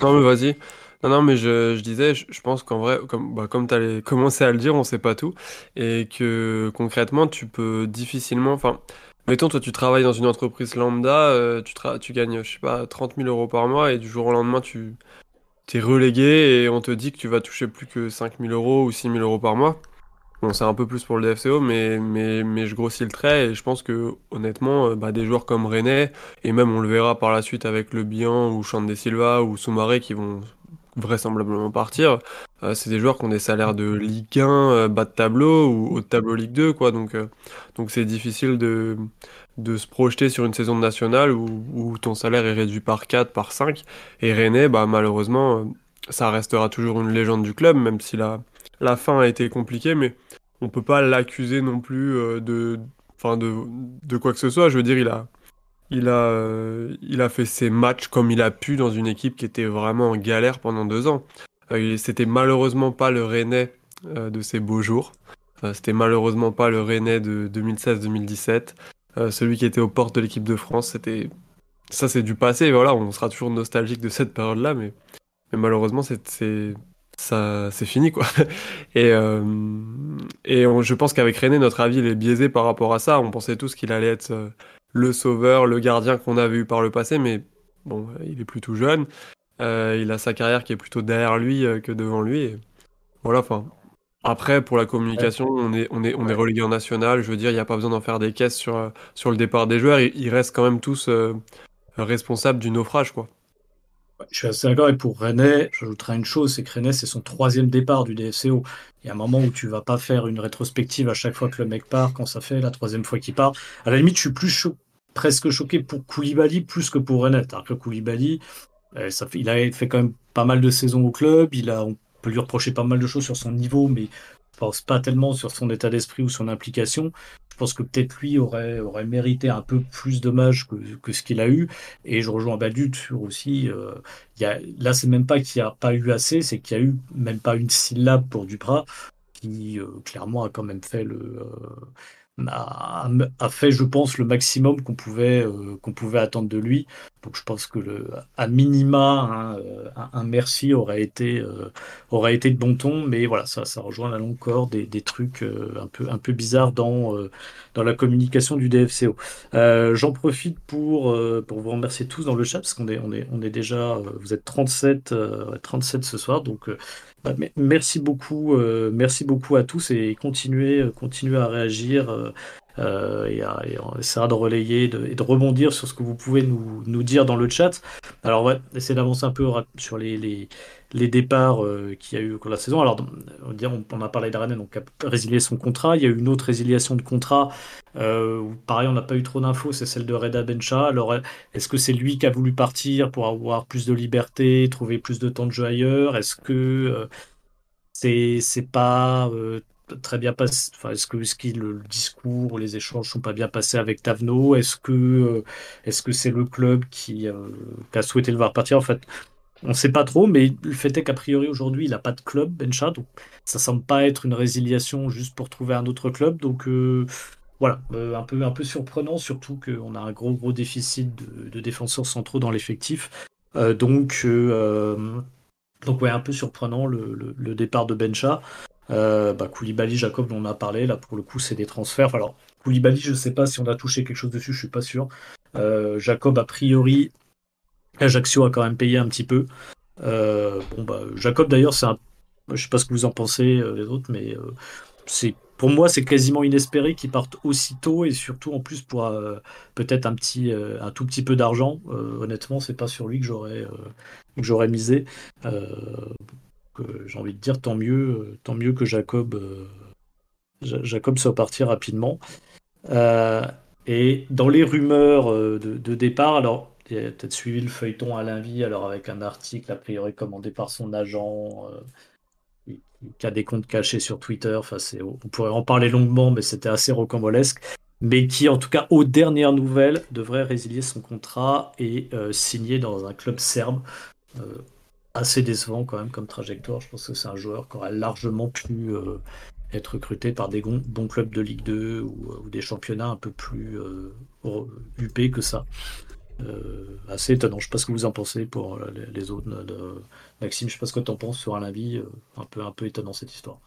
Non, mais vas-y. Non, mais je, disais, je, pense qu'en vrai, comme, bah, comme tu allais commencer à le dire, on sait pas tout. Et que concrètement, tu peux difficilement. Enfin, mettons, toi, tu travailles dans une entreprise lambda, euh, tu, tu gagnes, je sais pas, 30 000 euros par mois, et du jour au lendemain, tu t'es relégué et on te dit que tu vas toucher plus que 5 000 euros ou 6 000 euros par mois. Bon, c'est un peu plus pour le DFCO, mais, mais, mais je grossis le trait et je pense que honnêtement, euh, bah, des joueurs comme René, et même on le verra par la suite avec Le Bihan ou Chante des Silva ou Soumaré qui vont vraisemblablement partir, euh, c'est des joueurs qui ont des salaires de Ligue 1 euh, bas de tableau ou haut de tableau Ligue 2, quoi. Donc euh, donc c'est difficile de, de se projeter sur une saison nationale où, où ton salaire est réduit par 4, par 5. Et René, bah, malheureusement, ça restera toujours une légende du club, même si la, la fin a été compliquée, mais on peut pas l'accuser non plus de, enfin de, de quoi que ce soit. Je veux dire, il a, il a, euh, il a fait ses matchs comme il a pu dans une équipe qui était vraiment en galère pendant deux ans. Euh, C'était malheureusement pas le Rennais euh, de ses beaux jours. Euh, C'était malheureusement pas le Rennais de 2016-2017. Euh, celui qui était aux portes de l'équipe de France, c'était ça, c'est du passé. Voilà, on sera toujours nostalgique de cette période-là, mais, mais malheureusement, c'est ça, c'est fini quoi. Et, et on- je pense qu'avec René, notre avis est biaisé par rapport à ça. On pensait tous qu'il allait être le sauveur, le gardien qu'on avait eu par le passé, mais bon, il est plutôt jeune. Euh, il a sa carrière qui est plutôt derrière lui euh, que devant lui. Et voilà, enfin, Après, pour la communication, on est, on est, on est relégué en national. Je veux dire, il n'y a pas besoin d'en faire des caisses sur, euh, sur le départ des joueurs. Ils, ils restent quand même tous euh, responsables du naufrage, quoi. Je suis assez d'accord. Et pour René, j'ajouterais une chose, c'est que René, c'est son troisième départ du DFCO. Il y a un moment où tu vas pas faire une rétrospective à chaque fois que le mec part, quand ça fait la troisième fois qu'il part. À la limite, je suis plus presque choqué pour Koulibaly plus que pour René. Alors que Koulibaly, euh, il a fait quand même pas mal de saisons au club. Il a, on peut lui reprocher pas mal de choses sur son niveau, mais je pense pas tellement sur son état d'esprit ou son implication. Je pense que peut-être lui aurait, aurait mérité un peu plus d'hommage que, que ce qu'il a eu. Et je rejoins Badut sur aussi. euh, y a, là, c'est même pas qu'il n'y a pas eu assez, c'est qu'il y a eu même pas une syllabe pour Duprat, qui euh, clairement a quand même fait le. euh, a, a fait, je pense, le maximum qu'on pouvait, euh, qu'on pouvait attendre de lui. Donc je pense que le, à minima, hein, euh, un, merci aurait été, euh, aurait été de bon ton, mais voilà, ça, ça rejoint la longue corde des, des trucs euh, un peu, un peu bizarres dans, dans la communication du DFCO. J'en profite pour, pour vous remercier tous dans le chat, parce qu'on est, on est, on est déjà, vous êtes 37, euh, ouais, 37 ce soir, donc bah, me- merci beaucoup, merci beaucoup à tous et continuez, continuez à réagir. Euh, et, on essaiera de relayer et de rebondir sur ce que vous pouvez nous, nous dire dans le chat. Alors, ouais, essayer d'avancer un peu sur les, les, les départs euh, qu'il y a eu au cours de la saison. Alors, on, on, on a parlé d'Arène, donc a résilié son contrat. Il y a eu une autre résiliation de contrat euh, où, pareil, on n'a pas eu trop d'infos, c'est celle de Reda Bencha. Alors, est-ce que c'est lui qui a voulu partir pour avoir plus de liberté, trouver plus de temps de jeu ailleurs? Est-ce que euh, c'est c'est pas euh, très bien passé. Enfin, est-ce que, est-ce qu'il- le, discours ou les échanges sont pas bien passés avec Tavno? Est-ce que euh, est-ce que c'est le club qui, euh, qui a souhaité le voir partir? En fait, on ne sait pas trop, mais le fait est qu'a priori aujourd'hui, il n'a pas de club, Bencha, donc ça semble pas être une résiliation juste pour trouver un autre club. Donc euh, voilà, euh, un peu, un peu surprenant, surtout qu'on a un gros gros déficit de, défenseurs centraux dans l'effectif. Euh, donc euh, donc ouais, un peu surprenant le départ de Bencha. Euh, bah, Koulibaly, Jacob, on en a parlé. Là, pour le coup, c'est des transferts. Alors, Koulibaly, je sais pas si on a touché quelque chose dessus, je suis pas sûr. Euh, Jacob, a priori, Ajaccio a quand même payé un petit peu. Euh, bon, bah, Jacob, d'ailleurs, c'est un... Je sais pas ce que vous en pensez, les autres, mais c'est pour moi, c'est quasiment inespéré qu'il parte aussitôt et surtout en plus pour peut-être un petit, un tout petit peu d'argent. Euh, honnêtement, c'est pas sur lui que j'aurais que j'aurais misé. J'ai envie de dire tant mieux, tant mieux que Jacob, euh, Ja- Jacob soit parti rapidement. Euh, et dans les rumeurs euh, de, départ, alors il a peut-être suivi le feuilleton Alain Vie, alors avec un article a priori commandé par son agent, qui a des comptes cachés sur Twitter. On pourrait en parler longuement, mais c'était assez rocambolesque. Mais qui, en tout cas, aux dernières nouvelles, devrait résilier son contrat et signer dans un club serbe. Assez décevant quand même comme trajectoire. Je pense que c'est un joueur qui aurait largement pu euh, être recruté par des bons clubs de Ligue 2 ou, euh, ou des championnats un peu plus euh, huppés que ça. Euh, assez étonnant. Je sais pas ce que vous en pensez pour les, autres. de- Maxime, je sais pas ce que tu en penses sur un avis. un peu, un peu étonnant cette histoire.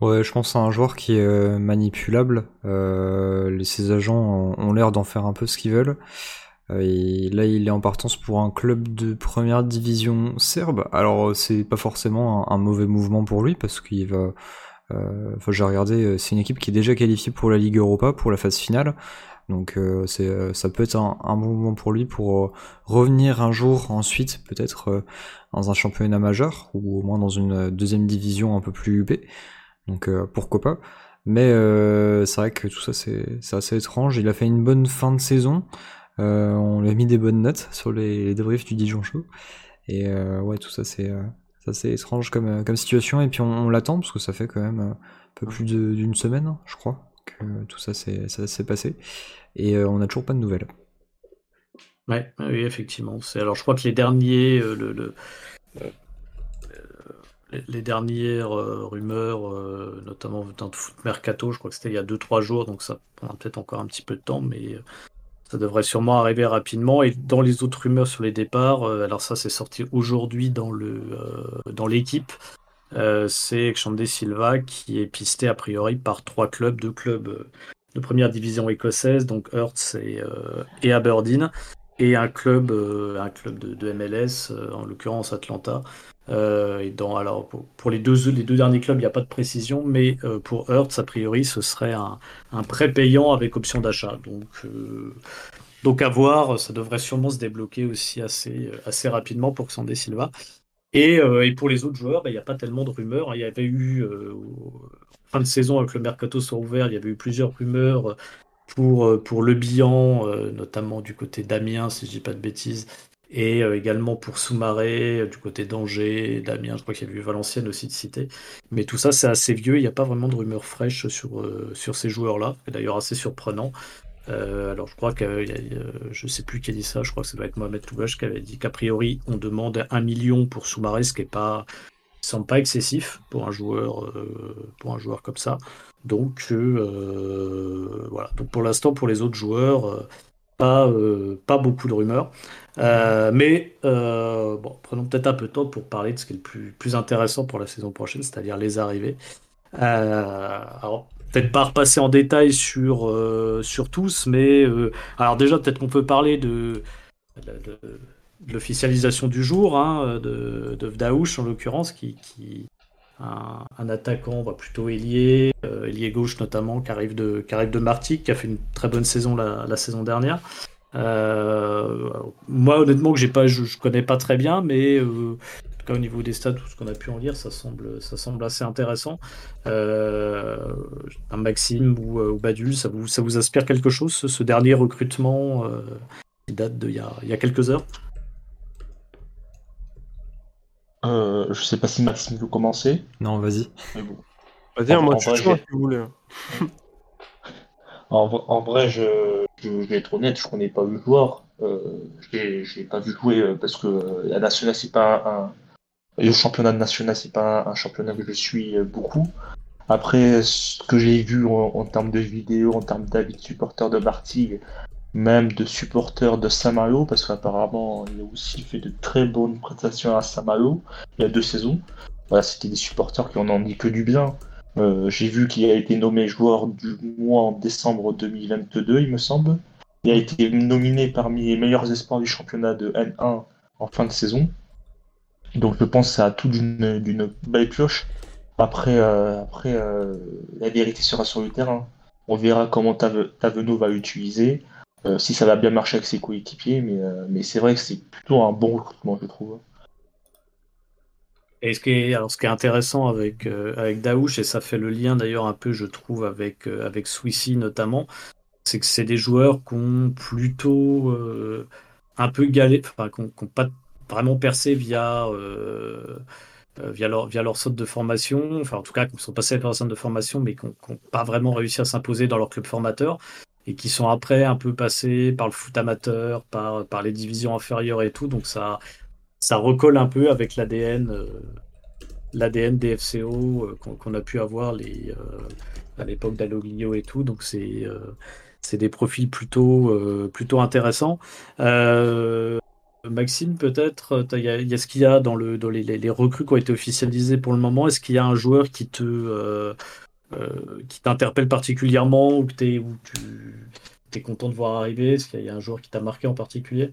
Ouais, je pense à un joueur qui est manipulable. Ses agents ont l'air d'en faire un peu ce qu'ils veulent. Euh, et là, il est en partance pour un club de première division serbe. Alors, euh, c'est pas forcément un, mauvais mouvement pour lui parce qu'il va. Euh, enfin, j'ai regardé, euh, c'est une équipe qui est déjà qualifiée pour la Ligue Europa pour la phase finale. Donc, euh, c'est, ça peut être un, un bon mouvement pour lui pour revenir un jour ensuite, peut-être dans un championnat majeur ou au moins dans une deuxième division un peu plus huppée. Donc pourquoi pas. Mais c'est vrai que tout ça c'est c'est assez étrange. Il a fait une bonne fin de saison. Euh, on lui a mis des bonnes notes sur les, les débriefs du Dijon Show. Et euh, ouais, tout ça c'est euh, c'est étrange comme, situation. Et puis on, l'attend parce que ça fait quand même un peu plus d'une semaine, hein, je crois, que tout ça s'est passé. Et on n'a toujours pas de nouvelles. Ouais, oui, effectivement. Alors je crois que les derniers, le, le- les, dernières rumeurs, notamment dans le foot mercato, je crois que c'était il y a 2-3 jours, donc ça prendra peut-être encore un petit peu de temps, mais ça devrait sûrement arriver rapidement. Et dans les autres rumeurs sur les départs, euh, alors ça c'est sorti aujourd'hui dans euh, l'équipe. Euh, c'est Xande Silva qui est pisté a priori par trois clubs, deux clubs de première division écossaise, donc Hearts et, et Aberdeen. et un club, un club de, MLS, en l'occurrence Atlanta. Dans, alors pour, les, deux, derniers clubs, il n'y a pas de précision, mais pour Hertz, a priori, ce serait un, un prêt payant avec option d'achat. Donc, donc à voir, ça devrait sûrement se débloquer aussi assez, assez rapidement pour Xandé Silva. Et, et, pour les autres joueurs, bah, il n'y a pas tellement de rumeurs. Il y avait eu, fin de saison, avec le mercato soit ouvert, il y avait eu plusieurs rumeurs pour, pour le bilan, notamment du côté d'Amiens, si je dis pas de bêtises, et également pour Soumaré, du côté d'Angers, d'Amiens, je crois qu'il y avait eu Valenciennes aussi de cité. Mais tout ça, c'est assez vieux, il n'y a pas vraiment de rumeurs fraîches sur, sur ces joueurs-là, d'ailleurs assez surprenant. Euh, alors je crois que je sais plus qui a dit ça, je crois que ça doit être Mohamed Toubache qui avait dit qu'a priori on demande un million pour Soumaré, ce qui est pas semble pas excessif pour un joueur euh, pour un joueur comme ça. Donc euh, voilà. Donc pour l'instant pour les autres joueurs pas pas beaucoup de rumeurs. mais bon, prenons peut-être un peu de temps pour parler de ce qui est le plus, plus intéressant pour la saison prochaine, c'est-à-dire les arrivées. alors, peut-être pas repasser en détail sur, euh, sur tous, mais euh, alors déjà peut-être qu'on peut parler de, de, l'officialisation du jour, hein, de, de Vdaouch en l'occurrence, qui, qui un, un, attaquant va plutôt ailier, euh, ailier gauche notamment, qui arrive de, qui arrive de Martigues, qui a fait une très bonne saison la, saison dernière. moi honnêtement que je, je, connais pas très bien, mais au niveau des stats, tout ce qu'on a pu en lire, ça semble, ça semble assez intéressant. Euh, un Maxime ou, euh, ou, Badul, ça vous, inspire quelque chose, ce, dernier recrutement euh, qui date d'il y a, y a quelques heures? Euh, Je sais pas si Maxime veut commencer. Non, vas-y. Bon. Vas-y, moi, tu si vous voulez. en, en, vrai, je, je, vais être honnête, je connais pas le joueur. Euh, je n'ai pas vu jouer parce que la nationale, c'est pas un, le championnat national, c'est pas un championnat que je suis euh, beaucoup. Après, ce que j'ai vu en, termes de vidéos, en termes d'avis de supporters de Martigues, même de supporters de Saint-Malo, parce qu'apparemment, il a aussi fait de très bonnes prestations à Saint-Malo il y a deux saisons. Voilà, c'était des supporters qui en ont dit que du bien. Euh, j'ai vu qu'il a été nommé joueur du mois en décembre 2022, il me semble. Il a été nominé parmi les meilleurs espoirs du championnat de N1 en fin de saison. Donc je pense que ça a tout d'une belle cloche. Après, euh, après euh, la vérité sera sur le terrain. On verra comment Tavenot va l'utiliser, euh, si ça va bien marcher avec ses coéquipiers, mais, mais c'est vrai que c'est plutôt un bon recrutement, je trouve. Et ce qui est, intéressant avec, avec Daouche, et ça fait le lien d'ailleurs un peu, je trouve, avec, avec Swissy notamment, c'est que c'est des joueurs qui ont plutôt un peu galé, enfin, qui n'ont pas vraiment percé via, euh, euh, via, leur, via de formation, enfin en tout cas qui sont passés par leur centre de formation, mais qui n'ont pas vraiment réussi à s'imposer dans leur club formateur, et qui sont après un peu passés par le foot amateur, par, par les divisions inférieures et tout, donc ça, ça recolle un peu avec l'ADN euh, l'ADN des FCO qu'on a pu avoir les, à l'époque d'Aloglio et tout, donc c'est c'est des profils plutôt, plutôt intéressants. Euh, Maxime, peut-être, il y, a ce qu'il y a dans, le, dans les, les, recrues qui ont été officialisées pour le moment. Est-ce qu'il y a un joueur qui te euh, euh, qui t'interpelle particulièrement ou que tu es content de voir arriver Est-ce qu'il y a un joueur qui t'a marqué en particulier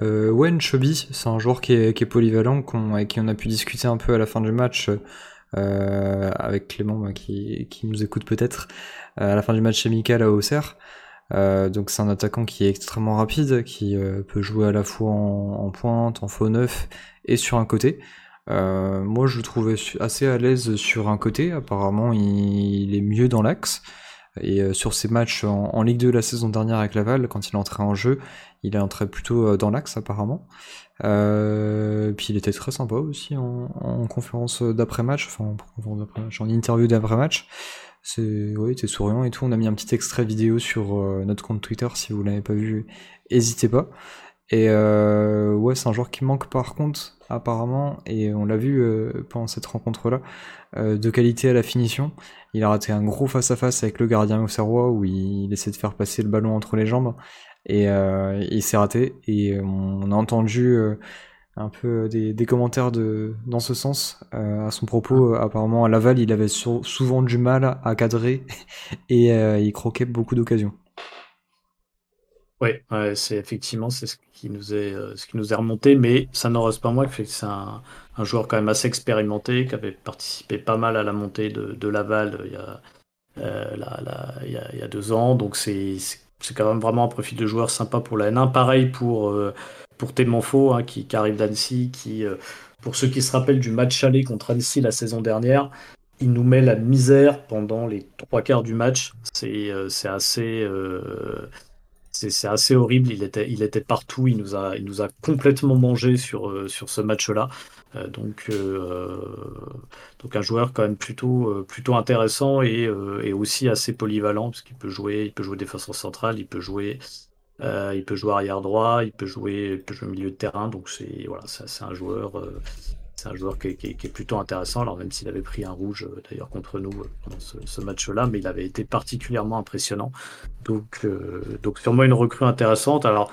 euh, Ouais, Chubby, c'est un joueur qui est, polyvalent, avec qui on a pu discuter un peu à la fin du match euh, avec Clément, bah, qui, nous écoute peut-être, à la fin du match amical à Auxerre. Euh, donc c'est un attaquant qui est extrêmement rapide, qui euh, peut jouer à la fois en, pointe, en faux neuf et sur un côté. Euh, moi je le trouvais assez à l'aise sur un côté, apparemment il, est mieux dans l'axe. Et sur ses matchs en, Ligue 2 la saison dernière avec Laval, quand il entrait en jeu, il est entré plutôt dans l'axe apparemment. puis il était très sympa aussi en, conférence d'après-match, enfin en, interview d'après-match. C'est ouais, t'es souriant et tout. On a mis un petit extrait vidéo sur euh, notre compte Twitter si vous l'avez pas vu, n'hésitez pas. Et euh, ouais, c'est un joueur qui manque par contre apparemment et on l'a vu euh, pendant cette rencontre là de qualité à la finition. Il a raté un gros face à face avec le gardien auxerrois où il, essaie de faire passer le ballon entre les jambes et il s'est raté et on a entendu un peu des, des, commentaires de, dans ce sens euh, à son propos. Ah. apparemment, à Laval, il avait souvent du mal à cadrer et euh, il croquait beaucoup d'occasions. Oui, c'est effectivement c'est ce qui nous est euh, ce qui nous est remonté, mais ça n'en reste pas moins que c'est un, joueur quand même assez expérimenté, qui avait participé pas mal à la montée de, de Laval il y a, euh, là, il, y a, il y a deux ans, donc c'est quand même vraiment un profil de joueur sympa pour la N1. Pareil pour euh, pour Témanfo, hein, qui, arrive d'Annecy, qui euh, pour ceux qui se rappellent du match aller contre Annecy la saison dernière, il nous met la misère pendant les trois quarts du match. C'est euh, assez euh, c'est assez horrible. Il était, il était partout. Il nous a, il nous a complètement mangé sur, euh, sur ce match-là. Euh, donc, euh, donc un joueur quand même plutôt, plutôt intéressant et, et aussi assez polyvalent parce qu'il peut jouer, il peut jouer défenseur central, il peut jouer, il peut jouer arrière droit, il peut jouer, il peut jouer milieu de terrain. Donc c'est voilà, c'est un joueur c'est un joueur qui est, plutôt intéressant, alors même s'il avait pris un rouge euh, d'ailleurs contre nous euh, pendant ce, match-là, mais il avait été particulièrement impressionnant. Donc, euh, donc sûrement une recrue intéressante. Alors,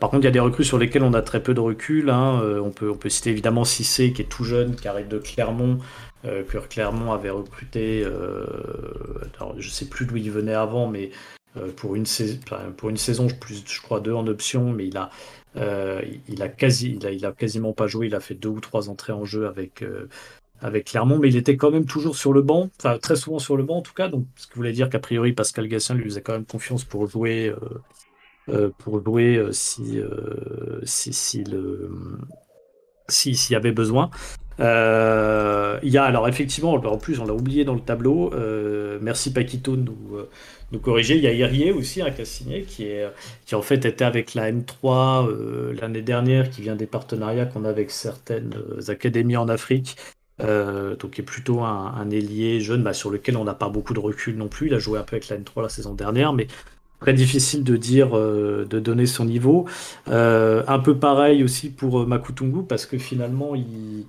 par contre, il y a des recrues sur lesquelles on a très peu de recul. Hein. on, peut, on peut citer évidemment Cissé, qui est tout jeune, qui arrive de Clermont, que Clermont avait recruté. je sais plus d'où il venait avant, mais pour une, saison, pour une saison, plus, je crois deux en option, mais il a, euh, il, a quasi, il, a, quasiment pas joué. Il a fait deux ou trois entrées en jeu avec, euh, avec Clermont, mais il était quand même toujours sur le banc, enfin très souvent sur le banc en tout cas. Donc, ce qui voulait dire qu'a priori Pascal Gassin lui faisait quand même confiance pour jouer, euh, pour jouer si, si, si s'il y avait besoin. Il y a alors effectivement, en plus on l'a oublié dans le tableau. Merci Paquito de nous, nous, corriger. Il y a Irier aussi, un hein, signé, qui est qui en fait était avec la M3 l'année dernière, qui vient des partenariats qu'on a avec certaines académies en Afrique. donc qui est plutôt un, ailier jeune, bah, sur lequel on n'a pas beaucoup de recul non plus. Il a joué un peu avec la M3 la saison dernière, mais très difficile de dire, euh, de donner son niveau. Euh, un peu pareil aussi pour euh, Makutungu, parce que finalement, il,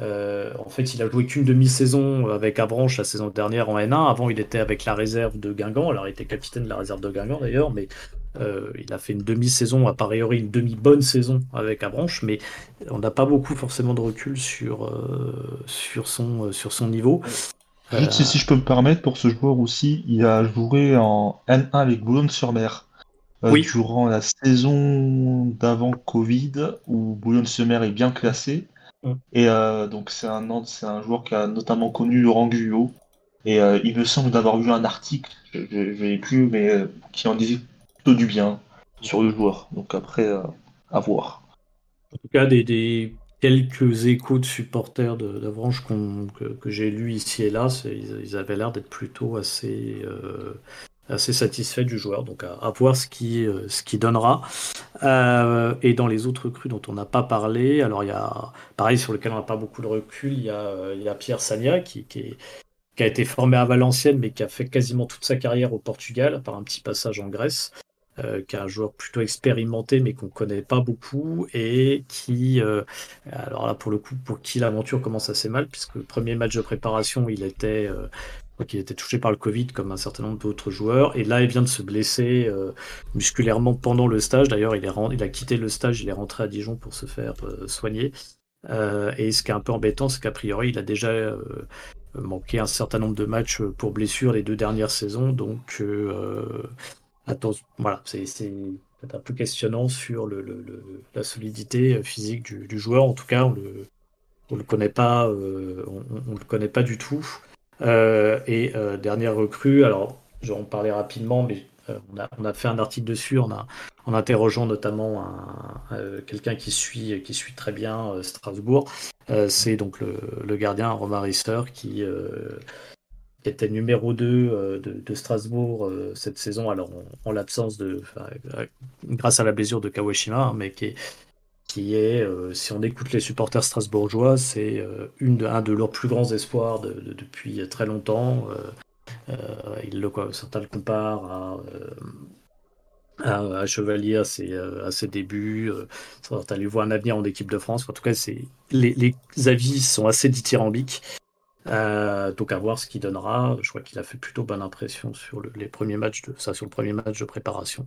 en fait, il a joué qu'une demi-saison avec Avranches la saison dernière en N1. Avant, il était avec la réserve de Guingamp. Alors, il était capitaine de la réserve de Guingamp d'ailleurs, mais il a fait une demi-saison, a priori une demi-bonne saison avec Avranches, mais on n'a pas beaucoup forcément de recul sur, sur, son, sur son niveau. Juste si je peux me permettre, pour ce joueur aussi, il a joué en N1 avec Boulogne-sur-Mer. Euh, durant la saison d'avant Covid, où Boulogne-sur-Mer est bien classé. Et euh, donc c'est un, c'est un joueur qui a notamment connu Laurent Guyot. Et euh, il me semble d'avoir lu un article, je n'ai plus, mais qui en disait plutôt du bien sur le joueur. Donc après, à voir. En tout cas, des, des quelques échos de supporters d'Avranches que, que j'ai lus ici et là, ils, avaient l'air d'être plutôt assez, euh, assez satisfaits du joueur. Donc à, voir ce qui, euh, ce qui donnera. Euh, et dans les autres crues dont on n'a pas parlé, alors il y a, pareil, sur lequel on n'a pas beaucoup de recul, il y a, il y a Pierre Sagna qui, qui, a été formé à Valenciennes, mais qui a fait quasiment toute sa carrière au Portugal, par un petit passage en Grèce. Euh, qui est un joueur plutôt expérimenté mais qu'on connaît pas beaucoup et qui, euh, alors là pour le coup, pour qui l'aventure commence assez mal puisque le premier match de préparation il était, euh, il était touché par le Covid comme un certain nombre d'autres joueurs et là il vient de se blesser euh, musculairement pendant le stage. D'ailleurs il, il a quitté le stage, il est rentré à Dijon pour se faire soigner. et ce qui est un peu embêtant, c'est qu'a priori il a déjà manqué un certain nombre de matchs pour blessure les deux dernières saisons, donc Attends, voilà, c'est un peu questionnant sur le, la solidité physique du, joueur. En tout cas, on le, on le connaît pas, euh, on, le connaît pas du tout. Euh, et euh, dernière recrue, alors je vais en parler rapidement, mais on a, on, a, fait un article dessus en, a, en interrogeant notamment quelqu'un qui suit, qui suit très bien Strasbourg. c'est donc le, gardien Romain Risser qui était numéro 2 euh, de, Strasbourg euh, cette saison, alors en, l'absence de. Euh, grâce à la blessure de Kawashima, hein, mais qui est, qui est si on écoute les supporters strasbourgeois, c'est une un de leurs plus grands espoirs depuis très longtemps. il le, certains le comparent à, Chevalier à ses, débuts. certains lui voient un avenir en équipe de France. En tout cas, les, les avis sont assez dithyrambiques. Euh, donc à voir ce qu'il donnera. Je crois qu'il a fait plutôt bonne impression sur le, les premiers matchs de ça sur le premier match de préparation.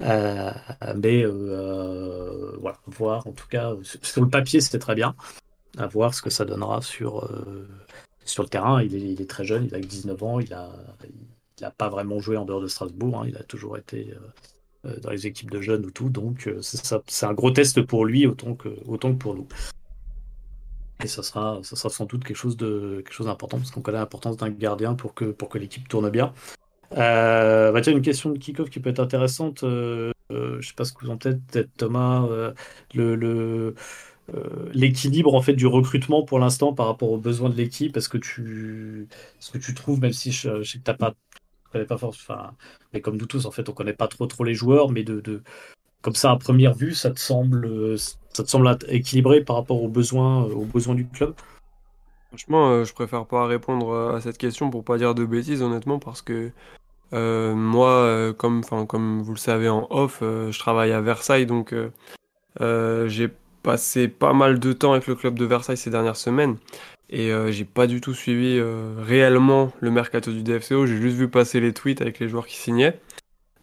Euh, mais euh, voilà, voir en tout cas sur le papier c'était très bien. À voir ce que ça donnera sur sur le terrain. Il est, il est, très jeune, il a 19 ans, il a il n'a pas vraiment joué en dehors de Strasbourg. Hein. il a toujours été dans les équipes de jeunes ou tout. Donc c'est un gros test pour lui autant que, autant que pour nous. Et ça sera, ça sera sans doute quelque chose de quelque chose d'important parce qu'on connaît l'importance d'un gardien pour que, pour que l'équipe tourne bien. Euh, bah tiens, une question de kick-off qui peut être intéressante. Euh, euh, je sais pas ce que vous en peut-être Thomas. le, le l'équilibre en fait du recrutement pour l'instant par rapport aux besoins de l'équipe. Est-ce que tu, que tu trouves, même si je, sais que t'as pas, pas enfin, mais comme nous tous en fait, on connaît pas trop trop les joueurs, mais de, comme ça à première vue, ça te semble, ça te semble équilibré par rapport aux besoins, aux besoins du club? Franchement, je préfère pas répondre à cette question pour pas dire de bêtises, honnêtement, parce que euh, moi, euh, comme, vous le savez en off, euh, je travaille à Versailles, donc j'ai passé pas mal de temps avec le club de Versailles ces dernières semaines. Et j'ai pas du tout suivi réellement le mercato du DFCO, j'ai juste vu passer les tweets avec les joueurs qui signaient.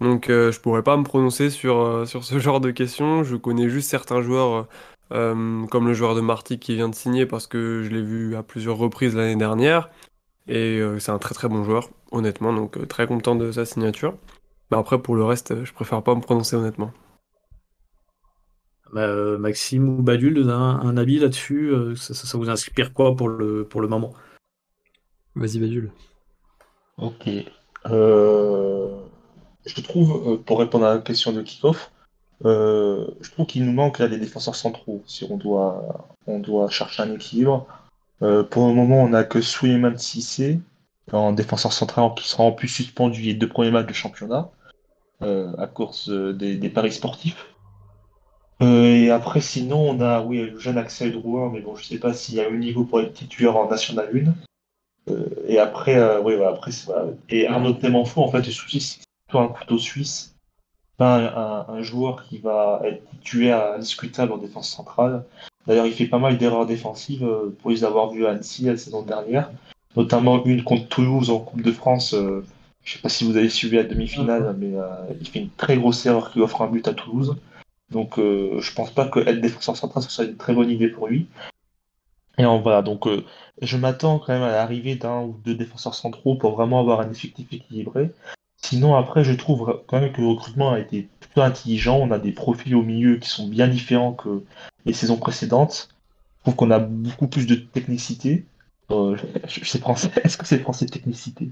Donc je pourrais pas me prononcer sur, sur ce genre de questions. Je connais juste certains joueurs, comme le joueur de Marty qui vient de signer parce que je l'ai vu à plusieurs reprises l'année dernière. Et c'est un très très bon joueur honnêtement, donc euh, très content de sa signature. Mais après, pour le reste, euh, je préfère pas me prononcer honnêtement. Bah, euh, Maxime ou Badul, un, un avis là-dessus ça, vous inspire quoi pour le, pour le moment? Vas-y, Badul. Ok. je trouve, pour répondre à la question de Kickoff, je trouve qu'il nous manque des défenseurs centraux si on doit, on doit chercher un équilibre. pour le moment, on n'a que Suleiman Sissé en défenseur central qui sera en plus suspendu les deux premiers matchs de championnat euh, à cause euh, des, paris sportifs. Euh, et après, sinon, on a oui, le jeune Axel Drouin, mais bon, je sais pas s'il y a un niveau pour être titulaire en National 1. et après, oui, voilà, après Et Arnaud Clémenceau, en fait, le souci, c'est plutôt un couteau suisse, pas un, joueur qui va être titulaire indiscutable en défense centrale. D'ailleurs, il fait pas mal d'erreurs défensives pour les avoir vues à Annecy la saison dernière notamment une contre Toulouse en Coupe de France. Euh, je ne sais pas si vous avez suivi la demi-finale, mais euh, il fait une très grosse erreur qui offre un but à Toulouse. Donc euh, je pense pas que être défenseur central ce soit une très bonne idée pour lui. Et voilà, donc je m'attends quand même à l'arrivée d'un ou deux défenseurs centraux pour vraiment avoir un effectif équilibré. Sinon après je trouve quand même que le recrutement a été plutôt intelligent. On a des profils au milieu qui sont bien différents que les saisons précédentes. Je trouve qu'on a beaucoup plus de technicité. Euh, je, sais français. Est-ce que c'est français technicité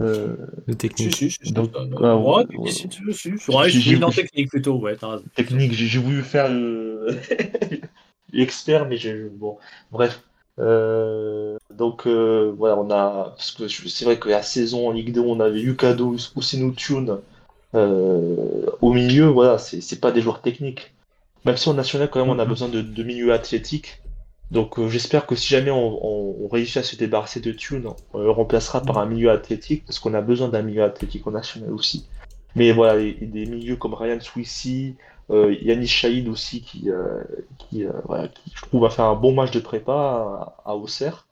euh, Le technique. Si, si, Donc, euh, ouais, j'ai dans technique plutôt, ouais, Technique, j'ai voulu faire l'expert, mais j'ai. Bon, bref. donc voilà, on a. Parce que c'est vrai que la saison en Ligue 2, on avait Yukado ou Sinutune au milieu, voilà, c'est pas des joueurs techniques. Même si en national, quand même, on a mm-hmm. besoin de, de milieu athlétique. Donc euh, j'espère que si jamais on, réussit à se débarrasser de Tune, on le remplacera par un milieu athlétique, parce qu'on a besoin d'un milieu athlétique en national aussi. Mais voilà, des milieux comme Ryan Swissy, euh, Yanis Shahid aussi, qui, euh, qui, voilà, qui, je trouve va faire un bon match de prépa à, Auxerre.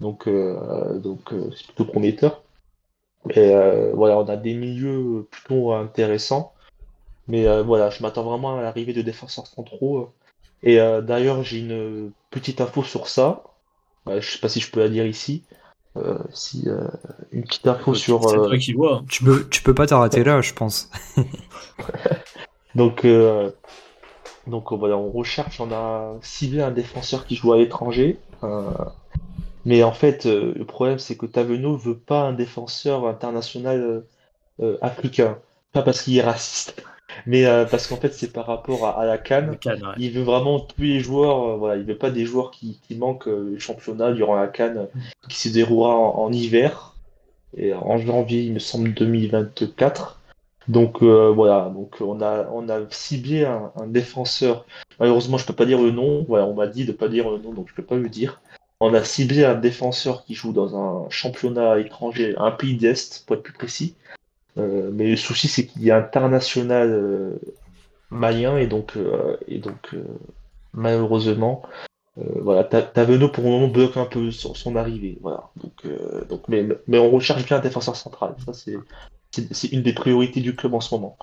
Donc donc c'est plutôt prometteur. Et voilà, on a des milieux plutôt intéressants. Mais voilà, je m'attends vraiment à l'arrivée de défenseurs centraux et euh, d'ailleurs, j'ai une petite info sur ça. je sais pas si je peux la dire ici. Euh, si euh, une petite info sur. C'est toi qui vois. Tu peux, tu peux pas t'arrêter là, je pense. donc, donc voilà, on recherche, on a ciblé un défenseur qui joue à l'étranger. mais en fait, le problème, c'est que Taveno veut pas un défenseur international africain. Pas parce qu'il est raciste mais euh, parce qu'en fait c'est par rapport à, la Cannes. Il veut vraiment tous les joueurs, euh, voilà, il veut pas des joueurs qui, qui manquent euh, le championnat durant la Cannes qui se déroulera en, hiver et en janvier il me semble 2024. Donc voilà, donc on a on a ciblé un, défenseur. Malheureusement je peux pas dire le nom. Voilà, on m'a dit de pas dire le nom donc je peux pas le dire. On a ciblé un défenseur qui joue dans un championnat étranger, un pays d'Est pour être plus précis. Euh, mais le souci, c'est qu'il y a international euh, malien et donc, euh, et donc malheureusement, voilà, Taveno pour le moment bloque un peu son, son arrivée. Voilà. Donc, donc, mais, mais on recherche bien un défenseur central. Ça, c'est une des priorités du club en ce moment.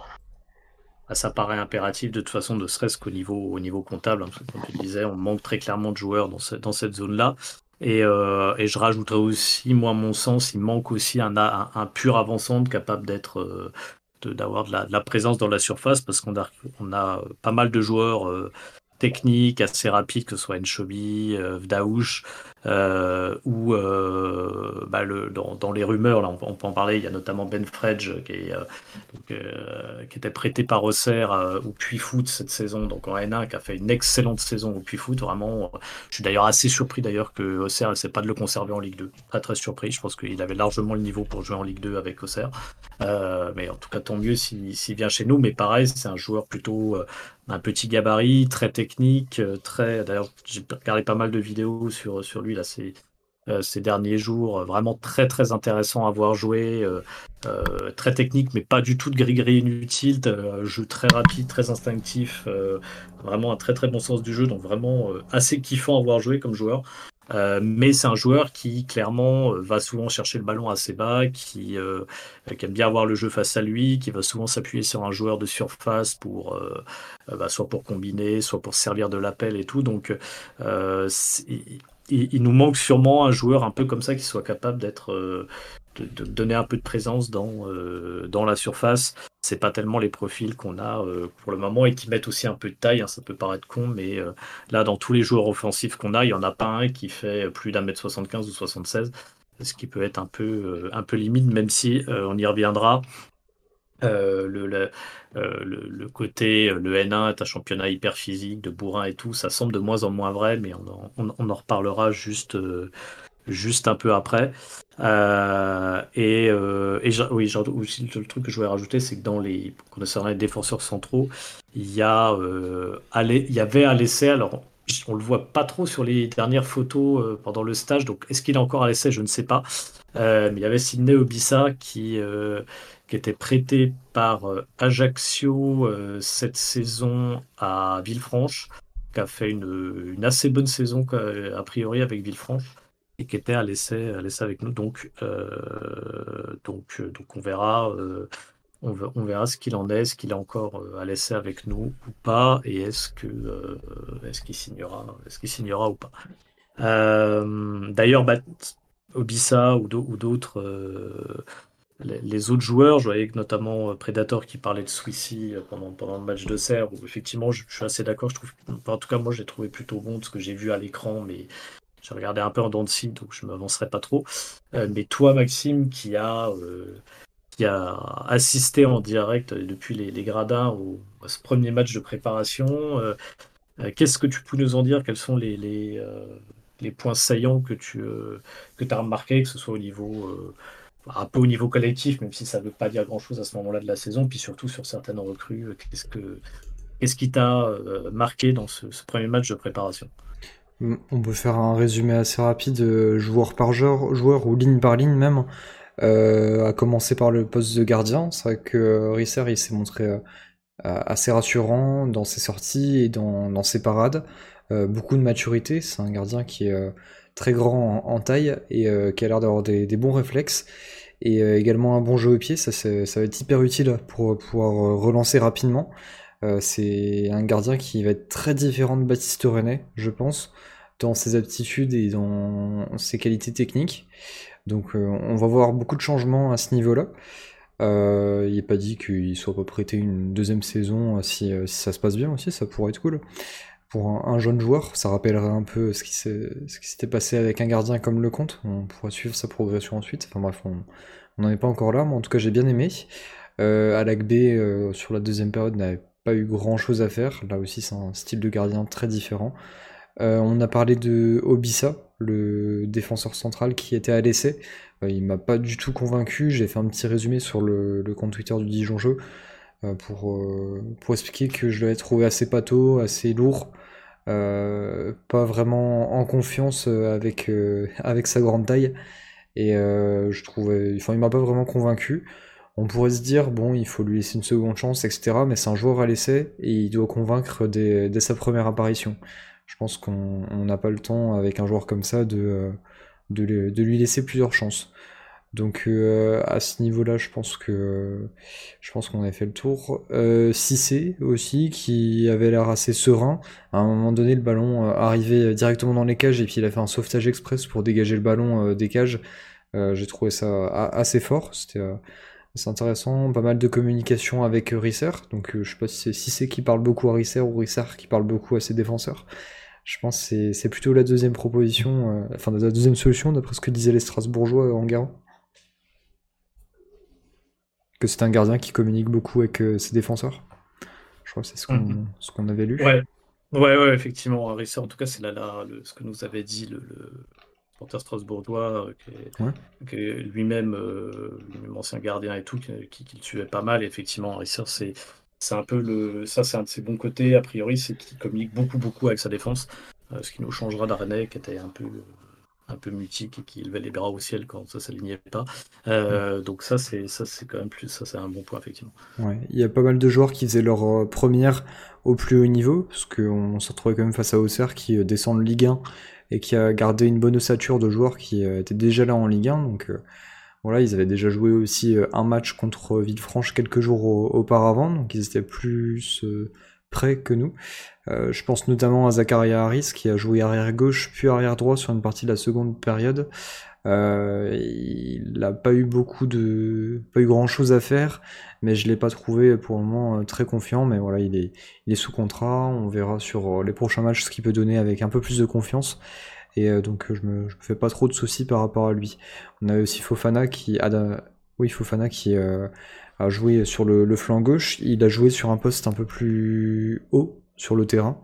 Ah, ça paraît impératif de toute façon, ne serait-ce qu'au niveau, au niveau comptable. Hein, comme tu disais, on manque très clairement de joueurs dans, dans cette zone-là. Et, euh, et, je rajouterais aussi, moi, mon sens, il manque aussi un, pur avant-centre capable d'être euh, d'avoir de, la, présence dans la surface parce qu'on a, pas mal de joueurs techniques assez rapides, que ce soit Enchobi, euh, Vdaouch, euh, ou euh, bah, dans, les rumeurs, là, on, peut en parler, il y a notamment Ben Fredge qui, donc, qui était prêté par Auxerre au Puy Foot cette saison, donc en N1, qui a fait une excellente saison au Puy Foot. Vraiment, je suis d'ailleurs assez surpris d'ailleurs que Auxerre essaie pas de le conserver en Ligue 2. Très très surpris, je pense qu'il avait largement le niveau pour jouer en Ligue 2 avec Auxerre. mais en tout cas, tant mieux s'il vient chez nous. Mais pareil, c'est un joueur plutôt un petit gabarit, très technique, euh, très. D'ailleurs, j'ai regardé pas mal de vidéos sur, sur lui là ces, euh, ces derniers jours. Euh, vraiment très très intéressant à voir jouer, très technique, mais pas du tout de gris-gris inutile. jeu très rapide, très instinctif, vraiment un très très bon sens du jeu, donc vraiment assez kiffant à voir jouer comme joueur. Euh, mais c'est un joueur qui clairement euh, va souvent chercher le ballon assez bas, qui, euh, qui aime bien avoir le jeu face à lui, qui va souvent s'appuyer sur un joueur de surface pour bah, soit pour combiner, soit pour servir de l'appel et tout. Donc il, nous manque sûrement un joueur un peu comme ça qui soit capable d'être de, donner un peu de présence dans, euh, dans la surface. C'est pas tellement les profils qu'on a euh, pour le moment et qui mettent aussi un peu de taille. Hein, ça peut paraître con, mais euh, là, dans tous les joueurs offensifs qu'on a, il y en a pas un qui fait plus d'un mètre 75 ou 76, ce qui peut être un peu, un peu limite, même si on y reviendra. Le, le, le, côté, le N1 est un championnat hyper physique, de bourrin et tout, ça semble de moins en moins vrai, mais on en, on, en reparlera juste, juste un peu après. Euh, et, euh, et oui, le truc que je voulais rajouter, c'est que dans les concernant les défenseurs centraux, il y a euh, il y avait un essai. Alors on le voit pas trop sur les dernières photos euh, pendant le stage. Donc est-ce qu'il est encore à l'essai? Je ne sais pas. Euh, mais il y avait Sidney Obissa qui euh, qui était prêté par Ajaccio cette saison à Villefranche, qui a fait une, assez bonne saison a priori avec Villefranche et qui était à l'essai, avec nous. Donc, euh, donc, euh, donc on verra, euh, on, verra ce qu'il en est, est-ce qu'il est encore à l'essai avec nous ou pas, et est-ce que est-ce qu'il signera, est-ce qu'il signera ou pas. D'ailleurs, bah, Obissa ou d'autres. Les, autres joueurs, je voyais notamment Predator qui parlait de Swissy pendant, pendant le match de serre, où effectivement je, suis assez d'accord, je trouve, en tout cas moi j'ai trouvé plutôt bon de ce que j'ai vu à l'écran, mais j'ai regardé un peu en dents de scie, donc je ne m'avancerai pas trop. Euh, mais toi, Maxime, qui a, euh, qui a assisté en direct depuis les, gradins au, à ce premier match de préparation, euh, qu'est-ce que tu peux nous en dire? Quels sont les, les, les, points saillants que tu que as remarqués, que ce soit au niveau un peu au niveau collectif, même si ça ne veut pas dire grand-chose à ce moment-là de la saison, puis surtout sur certaines recrues, qu'est-ce que qu'est-ce qui t'a marqué dans ce, premier match de préparation? On peut faire un résumé assez rapide, euh, joueur par joueur, joueur ou ligne par ligne même. Euh, à commencer par le poste de gardien. C'est vrai que euh, Risser il s'est montré assez rassurant dans ses sorties et dans, ses parades. beaucoup de maturité. C'est un gardien qui est très grand en, taille et qui a l'air d'avoir des, bons réflexes. Et également un bon jeu au pied. Ça, va être hyper utile pour pouvoir relancer rapidement. Euh, c'est un gardien qui va être très différent de Baptiste René, je pense, dans ses aptitudes et dans ses qualités techniques. Donc euh, on va voir beaucoup de changements à ce niveau-là. Euh, il n'est pas dit qu'il soit pas prêté une deuxième saison si, ça se passe bien aussi, ça pourrait être cool. Pour un, jeune joueur, ça rappellerait un peu ce qui s'était passé avec un gardien comme Lecomte. On pourra suivre sa progression ensuite. Enfin bref, on n'en est pas encore là, mais en tout cas j'ai bien aimé. Euh, Alak B sur la deuxième période n'avait pas eu grand chose à faire. Là aussi, c'est un style de gardien très différent. Euh, on a parlé de Obissa, le défenseur central qui était à l'essai. Euh, il m'a pas du tout convaincu. J'ai fait un petit résumé sur le, compte Twitter du Dijon Jeu euh, pour, pour expliquer que je l'avais trouvé assez pâteau, assez lourd. Pas vraiment en confiance avec, avec sa grande taille. Et je trouvais. Enfin, il m'a pas vraiment convaincu. On pourrait se dire, bon, il faut lui laisser une seconde chance, etc. Mais c'est un joueur à l'essai et il doit convaincre dès, sa première apparition. Je pense qu'on n'a pas le temps, avec un joueur comme ça, euh, de, lui laisser plusieurs chances. Donc euh, à ce niveau-là, je pense que je pense qu'on a fait le tour. Euh, Cissé aussi, qui avait l'air assez serein. À un moment donné, le ballon euh, arrivait directement dans les cages et puis il a fait un sauvetage express pour dégager le ballon des cages. J'ai trouvé ça assez fort. C'était C'est intéressant, pas mal de communication avec Risser. Donc je sais pas si c'est qui parle beaucoup à Risser ou Risser qui parle beaucoup à ses défenseurs. Je pense que c'est plutôt la deuxième proposition, enfin la deuxième solution d'après ce que disaient les Strasbourgeois en garant. Que c'est un gardien qui communique beaucoup avec ses défenseurs. Je crois que c'est ce qu'on mhm. avait lu. Ouais. Ouais, ouais, effectivement. Risser, en tout cas, c'est là, là ce que nous avait dit le, le strasbourgeois, euh, qui est, lui-même euh, ancien gardien et tout, qui, le suivait pas mal. Et effectivement, Risser, c'est. C'est un peu le. Ça, c'est un de ses bons côtés, a priori, c'est qu'il communique beaucoup, beaucoup avec sa défense. Euh, ce qui nous changera d'Arenet, qui était un peu un peu mutique et qui élevait les bras au ciel quand ça s'alignait pas. Euh, donc ça c'est ça c'est quand même plus ça c'est un bon point effectivement. Ouais, il y a pas mal de joueurs qui faisaient leur euh, première au plus haut niveau parce qu'on se retrouvait quand même face à Auxerre qui euh, descend de Ligue 1 et qui a gardé une bonne ossature de joueurs qui étaient déjà là en Ligue 1 donc voilà, ils avaient déjà joué aussi un match contre Villefranche quelques jours auparavant donc ils étaient plus près que nous. Euh, je pense notamment à Zakaria Harris qui a joué arrière gauche puis arrière droit sur une partie de la seconde période. Euh, il n'a pas eu beaucoup de, pas eu grand chose à faire, mais je l'ai pas trouvé pour le moment euh, très confiant. Mais voilà, il est, il est sous contrat. On verra sur les prochains matchs ce qu'il peut donner avec un peu plus de confiance. Et donc je me, je me fais pas trop de soucis par rapport à lui. On a aussi Fofana qui a, oui Fofana qui a joué sur le, le flanc gauche. Il a joué sur un poste un peu plus haut sur le terrain.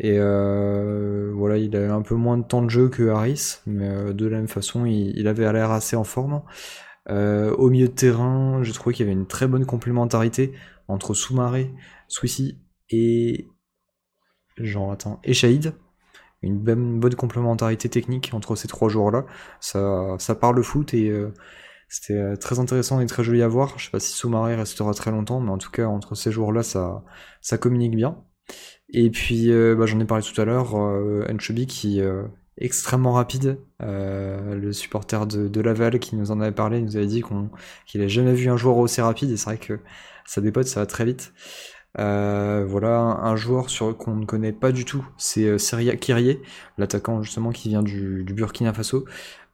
Et euh, voilà, il a un peu moins de temps de jeu que Harris, mais euh, de la même façon, il, avait l'air assez en forme. Euh, au milieu de terrain, j'ai trouvé qu'il y avait une très bonne complémentarité entre Soumaré, Swissy et genre attends, et Shahid. Une bonne, complémentarité technique entre ces trois joueurs-là. Ça, ça parle foot et c'était très intéressant et très joli à voir. Je sais pas si Soumaré restera très longtemps, mais en tout cas entre ces joueurs-là, ça, communique bien. Et puis, euh, bah, j'en ai parlé tout à l'heure, euh, qui est euh, extrêmement rapide, euh, le supporter de, Laval qui nous en avait parlé, nous avait dit qu'on qu'il a jamais vu un joueur aussi rapide, et c'est vrai que ça dépote, ça va très vite. voilà, un, joueur sur qu'on ne connaît pas du tout, c'est Kyrie, l'attaquant justement qui vient du Burkina Faso.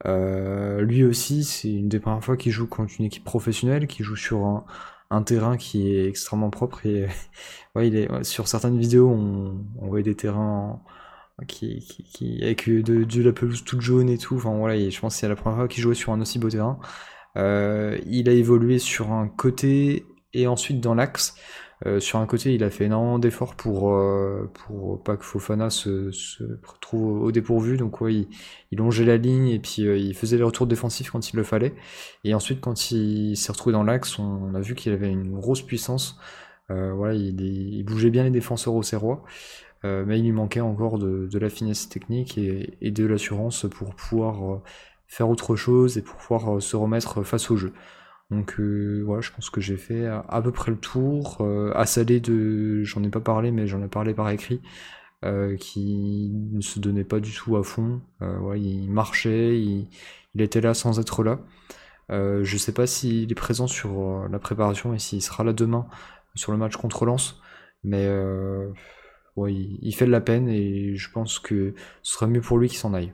Lui aussi, c'est une des premières fois qu'il joue contre une équipe professionnelle, qui joue sur un, terrain qui est extrêmement propre et ouais, sur certaines vidéos on, voit des terrains avec de, de, la pelouse toute jaune et tout. Enfin voilà, je pense que c'est la première fois qu'il jouait sur un aussi beau terrain. Euh, il a évolué sur un côté et ensuite dans l'axe. Euh, sur un côté, il a fait énormément d'efforts pour, euh, pour pas que Fofana se, se retrouve au dépourvu. Donc, il, longeait la ligne et puis euh, il faisait les retours défensifs quand il le fallait. Et ensuite, quand il s'est retrouvé dans l'axe, on, a vu qu'il avait une grosse puissance. voilà, il, bougeait bien les défenseurs au serrois. mais il lui manquait encore de, de la finesse technique et, et de l'assurance pour pouvoir faire autre chose et pour pouvoir se remettre face au jeu. Donc euh, voilà, je pense que j'ai fait à, peu près le tour. Euh, de, j'en ai pas parlé, mais j'en ai parlé par écrit, euh, qui ne se donnait pas du tout à fond. Euh, il marchait, il, était là sans être là. je sais pas s'il est présent sur la préparation et s'il sera là demain sur le match contre Lens, mais il, fait de la peine et je pense que ce serait mieux pour lui qu'il s'en aille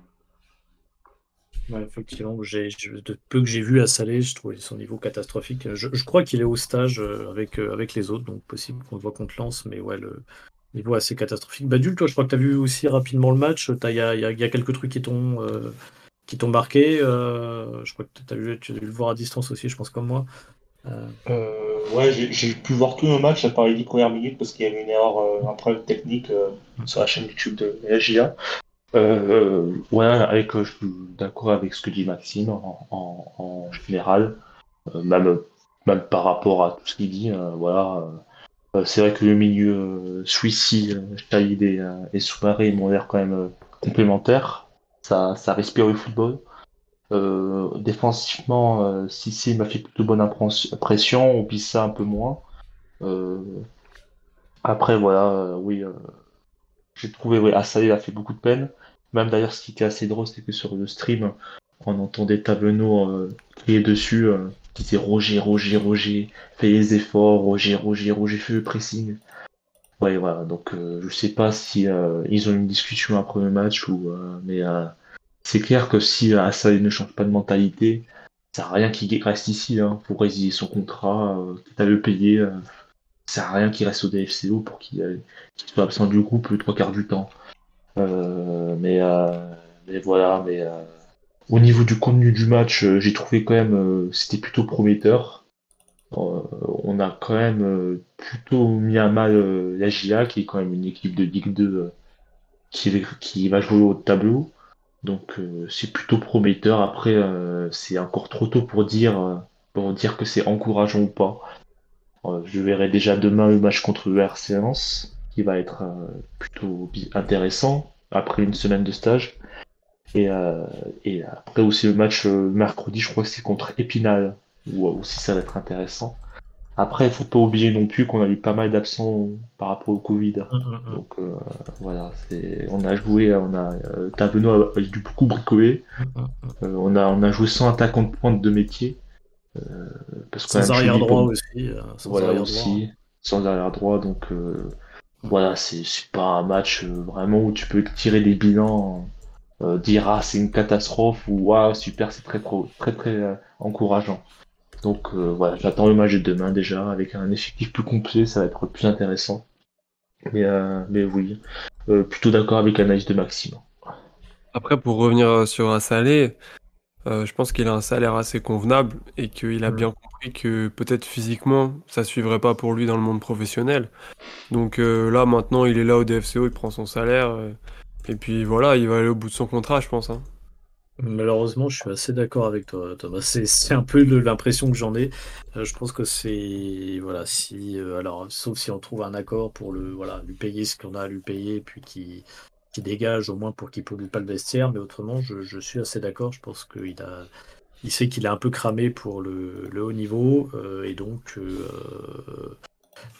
effectivement, j'ai, de peu que j'ai vu à Salé, je trouvais son niveau catastrophique. Je, crois qu'il est au stage euh, avec, euh, avec les autres, donc possible qu'on le voit contre Lens, mais ouais, le niveau assez catastrophique. Badul, toi, je crois que tu as vu aussi rapidement le match. Il y a, quelques trucs qui t'ont, euh, marqué. je crois que as tu as dû le voir à distance aussi, je pense, comme moi. ouais, j'ai, pu voir tout le match à part les 10 premières minutes parce qu'il y avait une erreur, un problème technique sur la chaîne YouTube de la euh, ouais, avec, je suis d'accord avec ce que dit Maxime en, général, euh, même, même par rapport à tout ce qu'il dit. Euh, voilà, euh, c'est vrai que le milieu Swissy, Shahid et, et Soumaré m'ont l'air quand même complémentaires. Ça, ça respire le football. défensivement, Sissi m'a fait plutôt bonne impression, on pisse ça un peu moins. après, voilà, oui, j'ai trouvé, oui, Assalé a fait beaucoup de peine. Même d'ailleurs, ce qui était assez drôle, c'est que sur le stream, on entendait Tavenot euh, crier dessus, euh, qui disait Roger, Roger, Roger, fais les efforts, Roger, Roger, Roger, fais le pressing. Ouais, voilà, donc euh, je sais pas si euh, ils ont une discussion après le match, ou, mais c'est clair que si Assalé ne change pas de mentalité, ça à rien qu'il reste ici. Hein, pour résilier son contrat, euh, quitte à le payer. Euh, sert à rien qu'il reste au DFCO pour qu'il soit absent du groupe le trois quarts du temps. Euh, mais, mais voilà, mais au niveau du contenu du match, j'ai trouvé quand même c'était plutôt prometteur. on a quand même plutôt mis à mal la GIA, qui est quand même une équipe de Ligue 2 qui, qui va jouer au tableau. Donc euh, c'est plutôt prometteur. Après, euh, c'est encore trop tôt pour dire, euh, pour dire que c'est encourageant ou pas. Je verrai déjà demain le match contre le RC qui va être plutôt intéressant après une semaine de stage. Et, et après aussi le match mercredi, je crois que c'est contre Épinal, où aussi ça va être intéressant. Après, il faut pas oublier non plus qu'on a eu pas mal d'absents par rapport au Covid. Mm, mm, mm. Donc euh, voilà, on a joué, on a euh, a, dû beaucoup bricoler. Euh, on a on a joué sans attaquant de pointe de métier. Euh, parce sans arrière droit aussi. sans voilà arrière aussi, droit. sans arrière droit. Donc voilà, c'est pas un match vraiment où tu peux tirer des bilans. dire ah c'est une catastrophe ou ah super c'est très très très encourageant donc euh, voilà, j'attends le match de demain déjà, avec un effectif plus complet, ça va être plus intéressant. Mais, euh, mais oui, euh, plutôt d'accord avec l'analyse de Maxime. Après, pour revenir sur un salaire, je pense qu'il a un salaire assez convenable et qu'il a bien compris que peut-être physiquement, ça suivrait pas pour lui dans le monde professionnel. Donc là, maintenant, il est là au DFCO, il prend son salaire. et puis voilà, il va aller au bout de son contrat, je pense. Hein. Malheureusement, je suis assez d'accord avec toi, Thomas. C'est un peu l'impression que j'en ai. Euh, je pense que c'est voilà, si euh, alors sauf si on trouve un accord pour le voilà lui payer ce qu'on a à lui payer, puis qui qui dégage au moins pour qu'il pollue pas le vestiaire. Mais autrement, je, suis assez d'accord. Je pense qu'il a il sait qu'il est un peu cramé pour le, haut niveau euh, et donc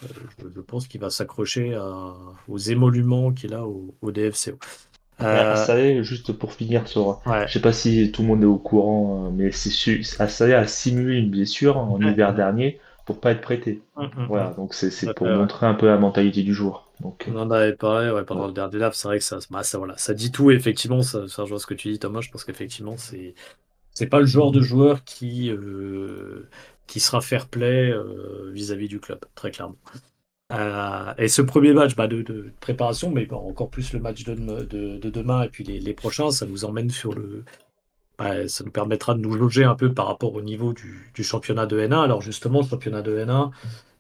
je, pense qu'il va s'accrocher aux émoluments qu'il a au, au DFCO. Euh... juste pour finir sur. Je sais pas si tout le monde est au courant, euh, mais c'est Assalé a simulé une blessure en hiver dernier pour pas être prêté. Mm, mm, voilà, mm. donc c'est pour montrer un peu la mentalité du jour. Donc, On en avait parlé ouais, pendant le dernier live, c'est vrai que ça, bah, ça, voilà, ça dit tout, effectivement, ça, ça rejoint ce que tu dis, Thomas. Je pense qu'effectivement, c'est c'est pas le genre de joueur qui, euh, qui sera fair play euh, vis-à-vis du club, très clairement. Euh, et ce premier match bah, de, préparation, mais encore plus le match de, de, demain et puis les, prochains, ça nous emmène sur le. Bah, ça nous permettra de nous loger un peu par rapport au niveau du, championnat de N1. Alors justement, le championnat de N1, euh,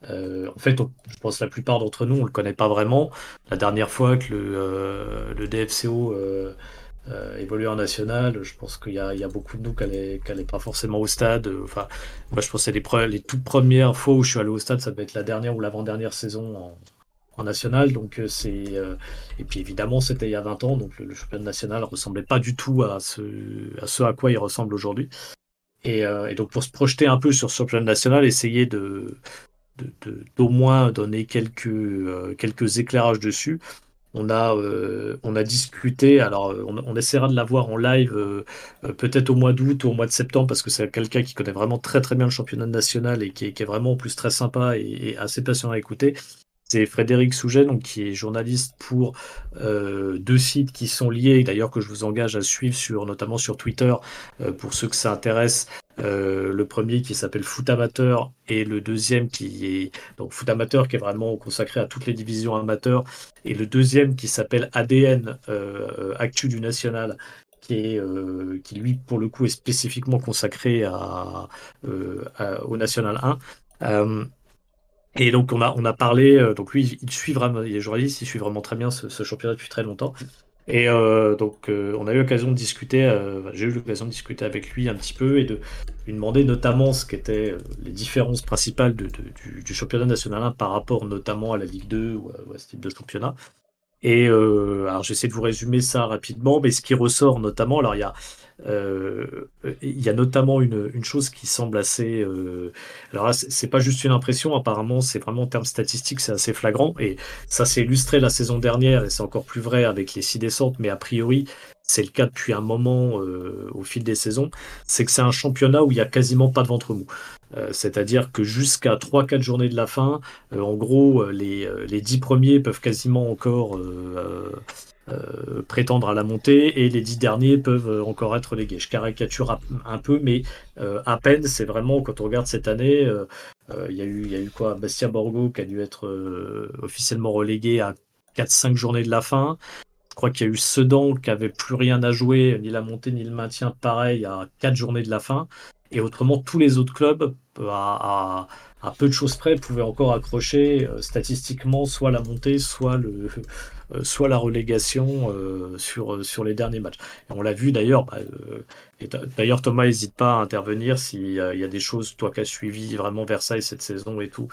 en fait, je pense que la plupart d'entre nous, on ne le connaît pas vraiment. La dernière fois que le, euh, DFCO euh, évoluer en national. Je pense qu'il y, a beaucoup de nous qui n'allaient pas forcément au stade. Enfin, moi, je pense que les, toutes premières fois où je suis allé au stade, ça devait être la dernière ou l'avant-dernière saison en, national. Donc, euh, c'est euh, et puis évidemment, c'était il y a 20 ans, donc le, championnat national ressemblait pas du tout à ce à, quoi il ressemble aujourd'hui. Et, donc, pour se projeter un peu sur ce championnat national, essayer de d'au moins donner quelques, quelques éclairages dessus. On a, euh, discuté, alors euh, on, essaiera de l'avoir en live euh, peut-être au mois d'août ou au mois de septembre parce que c'est quelqu'un qui connaît vraiment très très bien le championnat national et qui est, vraiment en plus très sympa et, assez passionnant à écouter. C'est Frédéric Souget, donc, qui est journaliste pour deux sites qui sont liés, d'ailleurs que je vous engage à suivre sur, notamment sur Twitter, pour ceux que ça intéresse. Euh, le premier qui s'appelle Foot Amateur et le deuxième qui est donc Foot Amateur qui est vraiment consacré à toutes les divisions amateurs et le deuxième qui s'appelle ADN euh, Actu du National qui est euh, qui lui pour le coup est spécifiquement consacré au National 1. Et donc on a on a parlé donc lui il suit vraiment il est journaliste il suit vraiment très bien ce championnat depuis très longtemps et euh, donc, euh, on a eu l'occasion de discuter, euh, j'ai eu l'occasion de discuter avec lui un petit peu et de lui demander notamment ce qu'étaient les différences principales du, championnat national 1 par rapport notamment à la Ligue 2 ou à, ce type de championnat. Et alors, j'essaie de vous résumer ça rapidement, mais ce qui ressort notamment, alors il y a euh, il y a notamment une, chose qui semble assez. Euh, alors là, c'est pas juste une impression, apparemment, c'est vraiment en termes statistiques, c'est assez flagrant. Et ça s'est illustré la saison dernière, et c'est encore plus vrai avec les six descentes, mais a priori, c'est le cas depuis un moment euh, au fil des saisons. C'est que c'est un championnat où il y a quasiment pas de ventre mou. C'est-à-dire que jusqu'à 3-4 journées de la fin, en gros, les, les 10 premiers peuvent quasiment encore prétendre à la montée et les dix derniers peuvent encore être relégués. Je caricature un peu, mais à peine, c'est vraiment, quand on regarde cette année, il y, a eu, y a eu quoi? Bastia Borgo qui a dû être officiellement relégué à 4-5 journées de la fin. Je crois qu'il y a eu Sedan qui avait plus rien à jouer, ni la montée ni le maintien, pareil, à 4 journées de la fin. Et autrement, tous les autres clubs, à, peu de choses près, pouvaient encore accrocher euh, statistiquement soit la montée, soit, le, euh, soit la relégation euh, sur, sur les derniers matchs. On l'a vu d'ailleurs. Bah, d'ailleurs, Thomas, n'hésite pas à intervenir s'il y a des choses, toi qui as suivi vraiment Versailles cette saison et tout,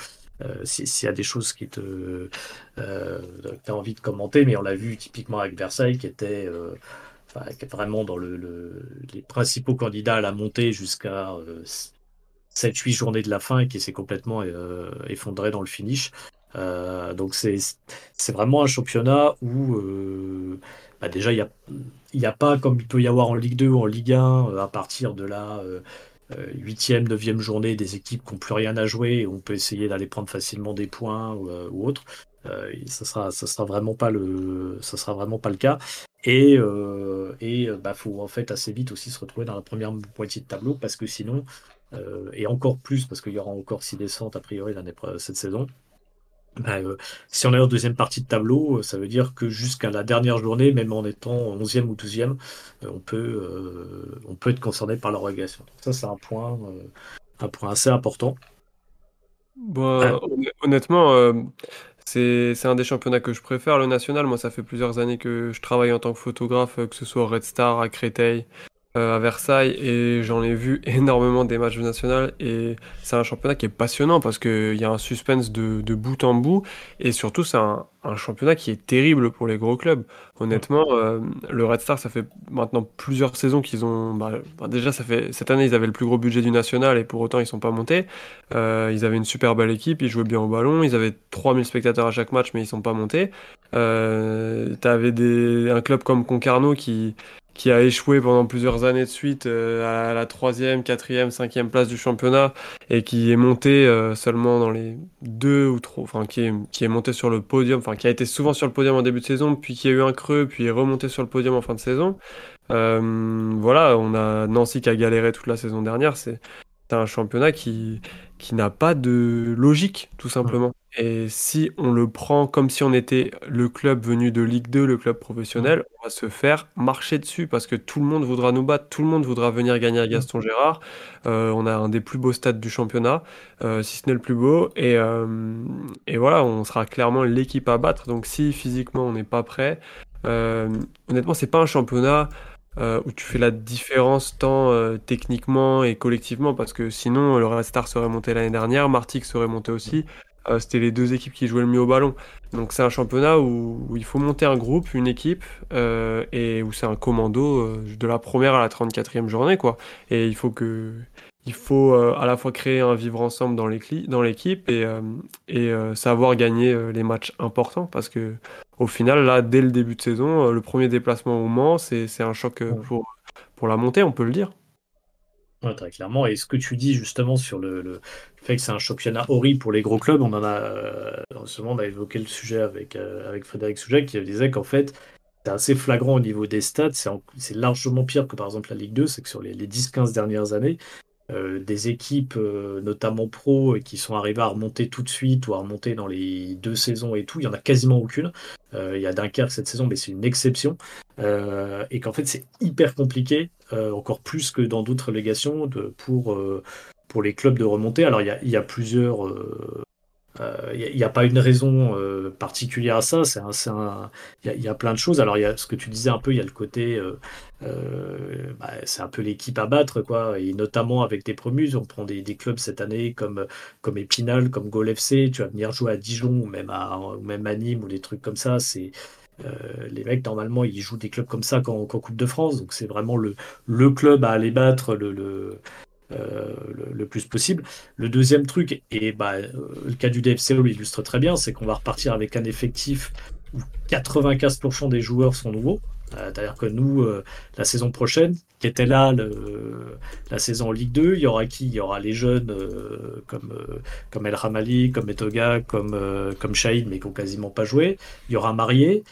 s'il y a des choses qui te euh, as envie de commenter, mais on l'a vu typiquement avec Versailles qui était vraiment dans le, les principaux candidats à la montée jusqu'à 7-8 journées de la fin et qui s'est complètement euh, effondré dans le finish. Euh, donc c'est vraiment un championnat où euh, bah déjà il n'y a, a pas comme il peut y avoir en Ligue 2 ou en Ligue 1 à partir de la huitième, neuvième journée des équipes qui n'ont plus rien à jouer et on peut essayer d'aller prendre facilement des points ou, autre. ça sera ça sera vraiment pas le sera vraiment pas le cas et et bah faut en fait assez vite aussi se retrouver dans la première moitié de tableau parce que sinon euh, et encore plus parce qu'il y aura encore six descentes a priori cette saison. Ben, euh, si on est en deuxième partie de tableau, euh, ça veut dire que jusqu'à la dernière journée, même en étant 11e ou 12e, on, peut, on peut être concerné par la relégation. Ça, c'est un point, un point assez important. Bon, honnêtement, c'est un des championnats que je préfère, le national. Moi, ça fait plusieurs années que je travaille en tant que photographe, que ce soit au Red Star, à Créteil, euh, à Versailles et j'en ai vu énormément des matchs nationaux et c'est un championnat qui est passionnant parce qu'il y a un suspense de, de, bout en bout et surtout c'est un, un, championnat qui est terrible pour les gros clubs. Honnêtement, euh, le Red Star, ça fait maintenant plusieurs saisons qu'ils ont. Bah, bah, déjà, ça fait cette année, ils avaient le plus gros budget du national et pour autant, ils sont pas montés. Euh, ils avaient une super belle équipe, ils jouaient bien au ballon, ils avaient 3000 spectateurs à chaque match, mais ils sont pas montés. Euh, T'avais des, un club comme Concarneau qui, qui a échoué pendant plusieurs années de suite euh, à la troisième, quatrième, cinquième place du championnat et qui est monté euh, seulement dans les deux ou trois, enfin qui est, qui est monté sur le podium, enfin qui a été souvent sur le podium en début de saison, puis qui a eu un creux, puis est remonté sur le podium en fin de saison. Euh, voilà, on a Nancy qui a galéré toute la saison dernière. C'est un championnat qui, qui n'a pas de logique, tout simplement. Et si on le prend comme si on était le club venu de Ligue 2, le club professionnel, on va se faire marcher dessus parce que tout le monde voudra nous battre, tout le monde voudra venir gagner à Gaston Gérard. Euh, on a un des plus beaux stades du championnat, euh, si ce n'est le plus beau. Et, euh, et voilà, on sera clairement l'équipe à battre. Donc si physiquement on n'est pas prêt, honnêtement, c'est pas un championnat euh, où tu fais la différence tant euh, techniquement et collectivement, parce que sinon, le Red Star serait monté l'année dernière, Martix serait monté aussi. Euh, c'était les deux équipes qui jouaient le mieux au ballon. Donc c'est un championnat où, il faut monter un groupe, une équipe, et où c'est un commando de la première à la 34e journée, quoi. Et il faut que il faut à la fois créer un vivre ensemble dans l'équipe et, et savoir gagner les matchs importants parce que au final, là, dès le début de saison, euh, le premier déplacement au Mans, c'est un choc euh, pour, pour la montée, on peut le dire. Ouais, très clairement. Et ce que tu dis justement sur le, fait que c'est un championnat horrible pour les gros clubs, on en a, euh, évoqué le sujet avec, avec Frédéric Soujac qui disait qu'en fait, c'est assez flagrant au niveau des stats. C'est largement pire que par exemple la Ligue 2. C'est que sur les, les 10-15 dernières années, euh, des équipes, euh, notamment pro, qui sont arrivées à remonter tout de suite ou à remonter dans les deux saisons et tout, il y en a quasiment aucune. Euh, il y a Dunkerque cette saison, mais c'est une exception. et qu'en fait, c'est hyper compliqué, encore plus que dans d'autres légations, pour, pour les clubs de remonter. Alors, il y a, il y a plusieurs il euh, n'y a, pas une raison euh, particulière à ça. C'est il y, a plein de choses. Alors, il y a ce que tu disais un peu, il y a le côté, euh, bah, c'est un peu l'équipe à battre, quoi. Et notamment avec des promus, on prend des, clubs cette année comme, comme Épinal, comme Gol FC. Tu vas venir jouer à Dijon ou même à, ou même à Nîmes ou des trucs comme ça. C'est les mecs, normalement, ils jouent des clubs comme ça qu'en Coupe de France. Donc, c'est vraiment le, le club à aller battre, le, euh, le, plus possible. Le deuxième truc, et bah, euh, le cas du DFCO l'illustre très bien, c'est qu'on va repartir avec un effectif où 95% des joueurs sont nouveaux. Euh, c'est-à-dire que nous, la saison prochaine, qui était là la saison Ligue 2, il y aura qui? Il y aura les jeunes comme, comme El Ramali, comme Etoga, comme, comme Shahid, mais qui n'ont quasiment pas joué. Il y aura Marié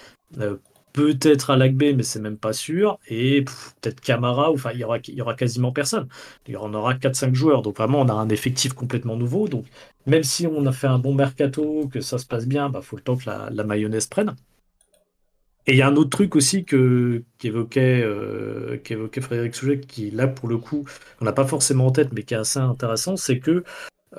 peut-être à l'ACB, mais c'est même pas sûr, et peut-être Camara, enfin il y aura, quasiment personne. Il y en aura 4-5 joueurs, donc vraiment on a un effectif complètement nouveau. Donc même si on a fait un bon mercato, que ça se passe bien, bah faut le temps que la, mayonnaise prenne. Et il y a un autre truc aussi euh, qu'évoquait Frédéric Souget, qui là pour le coup on n'a pas forcément en tête, mais qui est assez intéressant, c'est que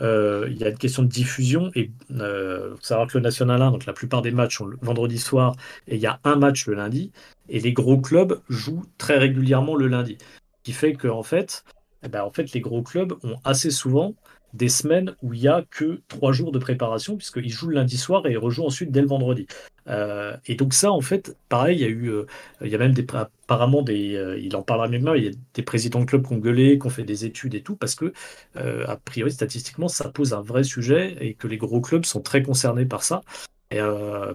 euh, il y a une question de diffusion et euh, faut savoir que le National 1, donc la plupart des matchs sont vendredi soir et il y a un match le lundi et les gros clubs jouent très régulièrement le lundi. Ce qui fait que en fait, eh ben, les gros clubs ont assez souvent des semaines où il n'y a que trois jours de préparation, puisqu'ils jouent le lundi soir et ils rejouent ensuite dès le vendredi. Euh, et donc ça, en fait, pareil, il y a eu, euh, il y a même des, apparemment des, euh, il en parlera moi, il y a des présidents de clubs qui ont gueulé, qui ont fait des études et tout, parce que, a priori, statistiquement, ça pose un vrai sujet et que les gros clubs sont très concernés par ça. Et,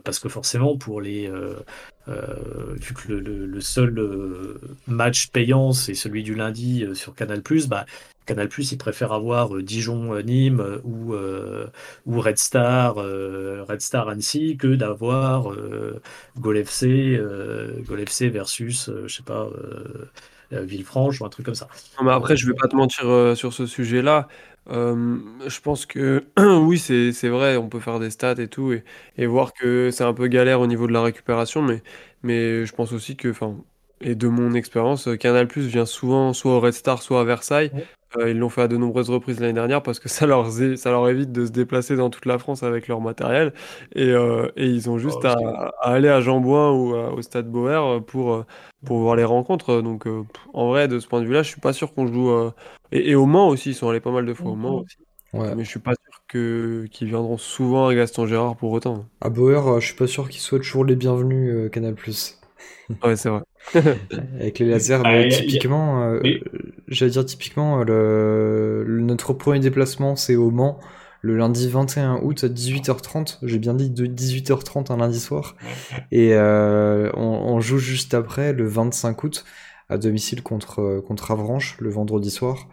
parce que forcément, pour les, vu que le, seul match payant c'est celui du lundi sur Canal+, bah Canal+, ils préfèrent avoir euh, Dijon-Nîmes euh, ou, euh, ou Red Star, Red Star Annecy que d'avoir Gol FC, versus, je sais pas, Villefranche ou un truc comme ça. mais après, je vais pas te mentir sur ce sujet-là. Je pense que oui, c'est vrai, on peut faire des stats et tout et, voir que c'est un peu galère au niveau de la récupération, mais, je pense aussi que, et de mon expérience, Canal Plus vient souvent soit au Red Star, soit à Versailles. Euh, ils l'ont fait à de nombreuses reprises l'année dernière parce que ça leur, ça leur évite de se déplacer dans toute la France avec leur matériel. Et, euh, et ils ont juste à, aller à Jambouin ou au Stade Boer pour, euh, pour voir les rencontres. Donc, en vrai, de ce point de vue-là, je suis pas sûr qu'on joue. Et, au Mans aussi, ils sont allés pas mal de fois au Mans aussi. Mais je suis pas sûr que qu'ils viendront souvent à Gaston Gérard pour autant. À Boer, je suis pas sûr qu'ils soient toujours les bienvenus, Canal+. Ouais, c'est vrai. Avec les lasers, mais typiquement, euh, j'allais dire typiquement, le, notre premier déplacement, c'est au Mans, le lundi 21 août à 18h30. J'ai bien dit de 18h30 un lundi soir. Et euh, on, joue juste après, le 25 août, à domicile contre, contre Avranches, le vendredi soir.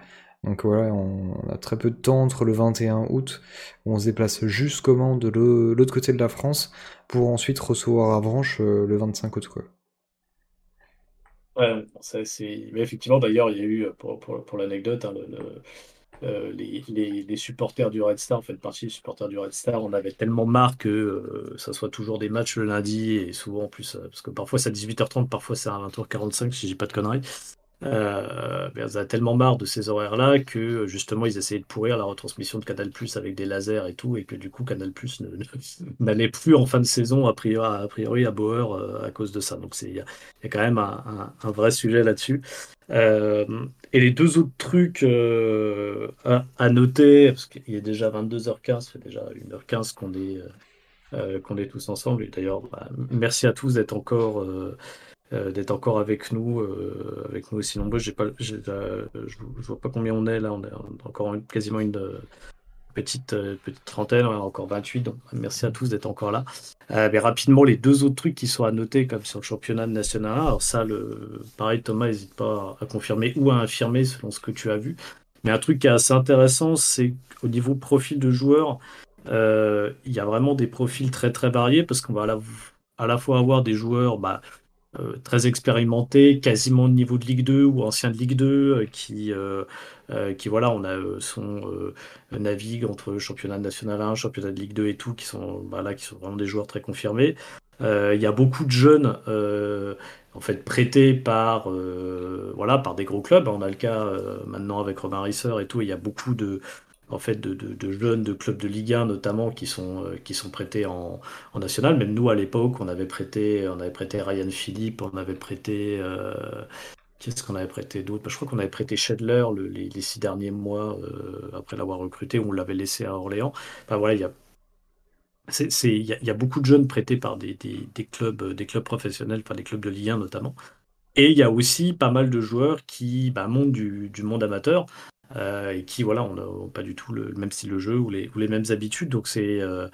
Donc voilà, on, a très peu de temps entre le 21 août, où on se déplace jusqu'au Mans de l'autre côté de la France, pour ensuite recevoir Avranches euh, le 25 août. Quoi. Ouais, ça, c'est... Mais effectivement, d'ailleurs, il y a eu, pour, pour, pour l'anecdote, hein, euh, les, les, les, supporters du Red Star, en fait partie des supporters du Red Star, on avait tellement marre que euh, ça soit toujours des matchs le lundi, et souvent en plus, euh, parce que parfois c'est à 18h30, parfois c'est à 20h45, si j'ai pas de conneries. Euh, ben, on a tellement marre de ces horaires-là que justement ils essayaient de pourrir la retransmission de Canal Plus avec des lasers et tout, et que du coup Canal Plus n'allait plus en fin de saison a priori, a, priori à Bauer euh, à cause de ça. Donc il y, a quand même un, vrai sujet là-dessus. Euh, et les deux autres trucs euh, à, noter, parce qu'il est déjà 22h15, ça fait déjà 1h15 qu'on est, qu'on est tous ensemble. Et d'ailleurs, bah, merci à tous d'être encore euh, d'être encore avec nous, euh, avec nous aussi nombreux. J'ai pas, euh, je, vois pas combien on est là. On est encore quasiment une petite, petite trentaine, on est encore 28. Donc merci à tous d'être encore là. mais rapidement, les deux autres trucs qui sont à noter, comme sur le championnat national. Alors ça, le, pareil, Thomas, n'hésite pas à confirmer ou à infirmer selon ce que tu as vu. Mais un truc qui est assez intéressant, c'est qu'au niveau profil de joueurs, il y a vraiment des profils très très variés parce qu'on va à la, à la fois avoir des joueurs bah, euh, très expérimenté, quasiment de niveau de Ligue 2 ou ancien de Ligue 2, euh, qui, euh, qui voilà, on a son navigue entre championnat national 1, championnat de Ligue 2 et tout, qui sont bah, qui sont vraiment des joueurs très confirmés. Il y a beaucoup de jeunes en fait prêtés par voilà des gros clubs. On a le cas maintenant avec Romain Risser et tout. Il y a beaucoup de en fait de, jeunes de clubs de Ligue 1 notamment qui sont, euh, qui sont prêtés en, national. Même nous à l'époque, on avait prêté, on avait prêté Ryan Philippe, on avait prêté euh, qu'est-ce qu'on avait prêté d'autre? Bah, Je crois qu'on avait prêté Schedler les, six derniers mois euh, après l'avoir recruté, on l'avait laissé à Orléans. Enfin voilà, il y a il y, a beaucoup de jeunes prêtés par des, clubs, des clubs professionnels, enfin des clubs de Ligue 1 notamment. Et il y a aussi pas mal de joueurs qui bah, montent du, du monde amateur. Euh, et qui, voilà, on n'a pas du tout le même style de jeu ou les, ou les mêmes habitudes. Donc c'est euh,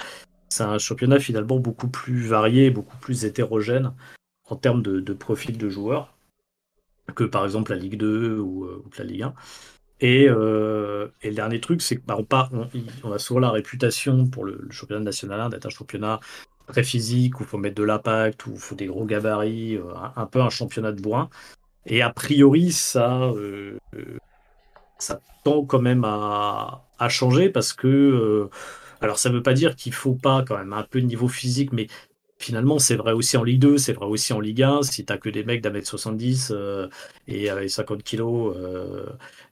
un championnat finalement beaucoup plus varié, beaucoup plus hétérogène en termes de, de profil de joueurs que par exemple la Ligue 2 ou, euh, la Ligue 1. Et, et, le dernier truc, c'est que bah, a souvent la réputation pour le, championnat national 1 d'être un championnat très physique, où il faut mettre de l'impact, où il faut des gros gabarits, un, peu un championnat de bourrin. Et a priori, ça, ça tend quand même à, changer parce que, alors ça ne veut pas dire qu'il faut pas quand même un peu de niveau physique, mais finalement, c'est vrai aussi en Ligue 2, c'est vrai aussi en Ligue 1. Si tu n'as que des mecs d'un mètre 70 et 50 kilos, euh,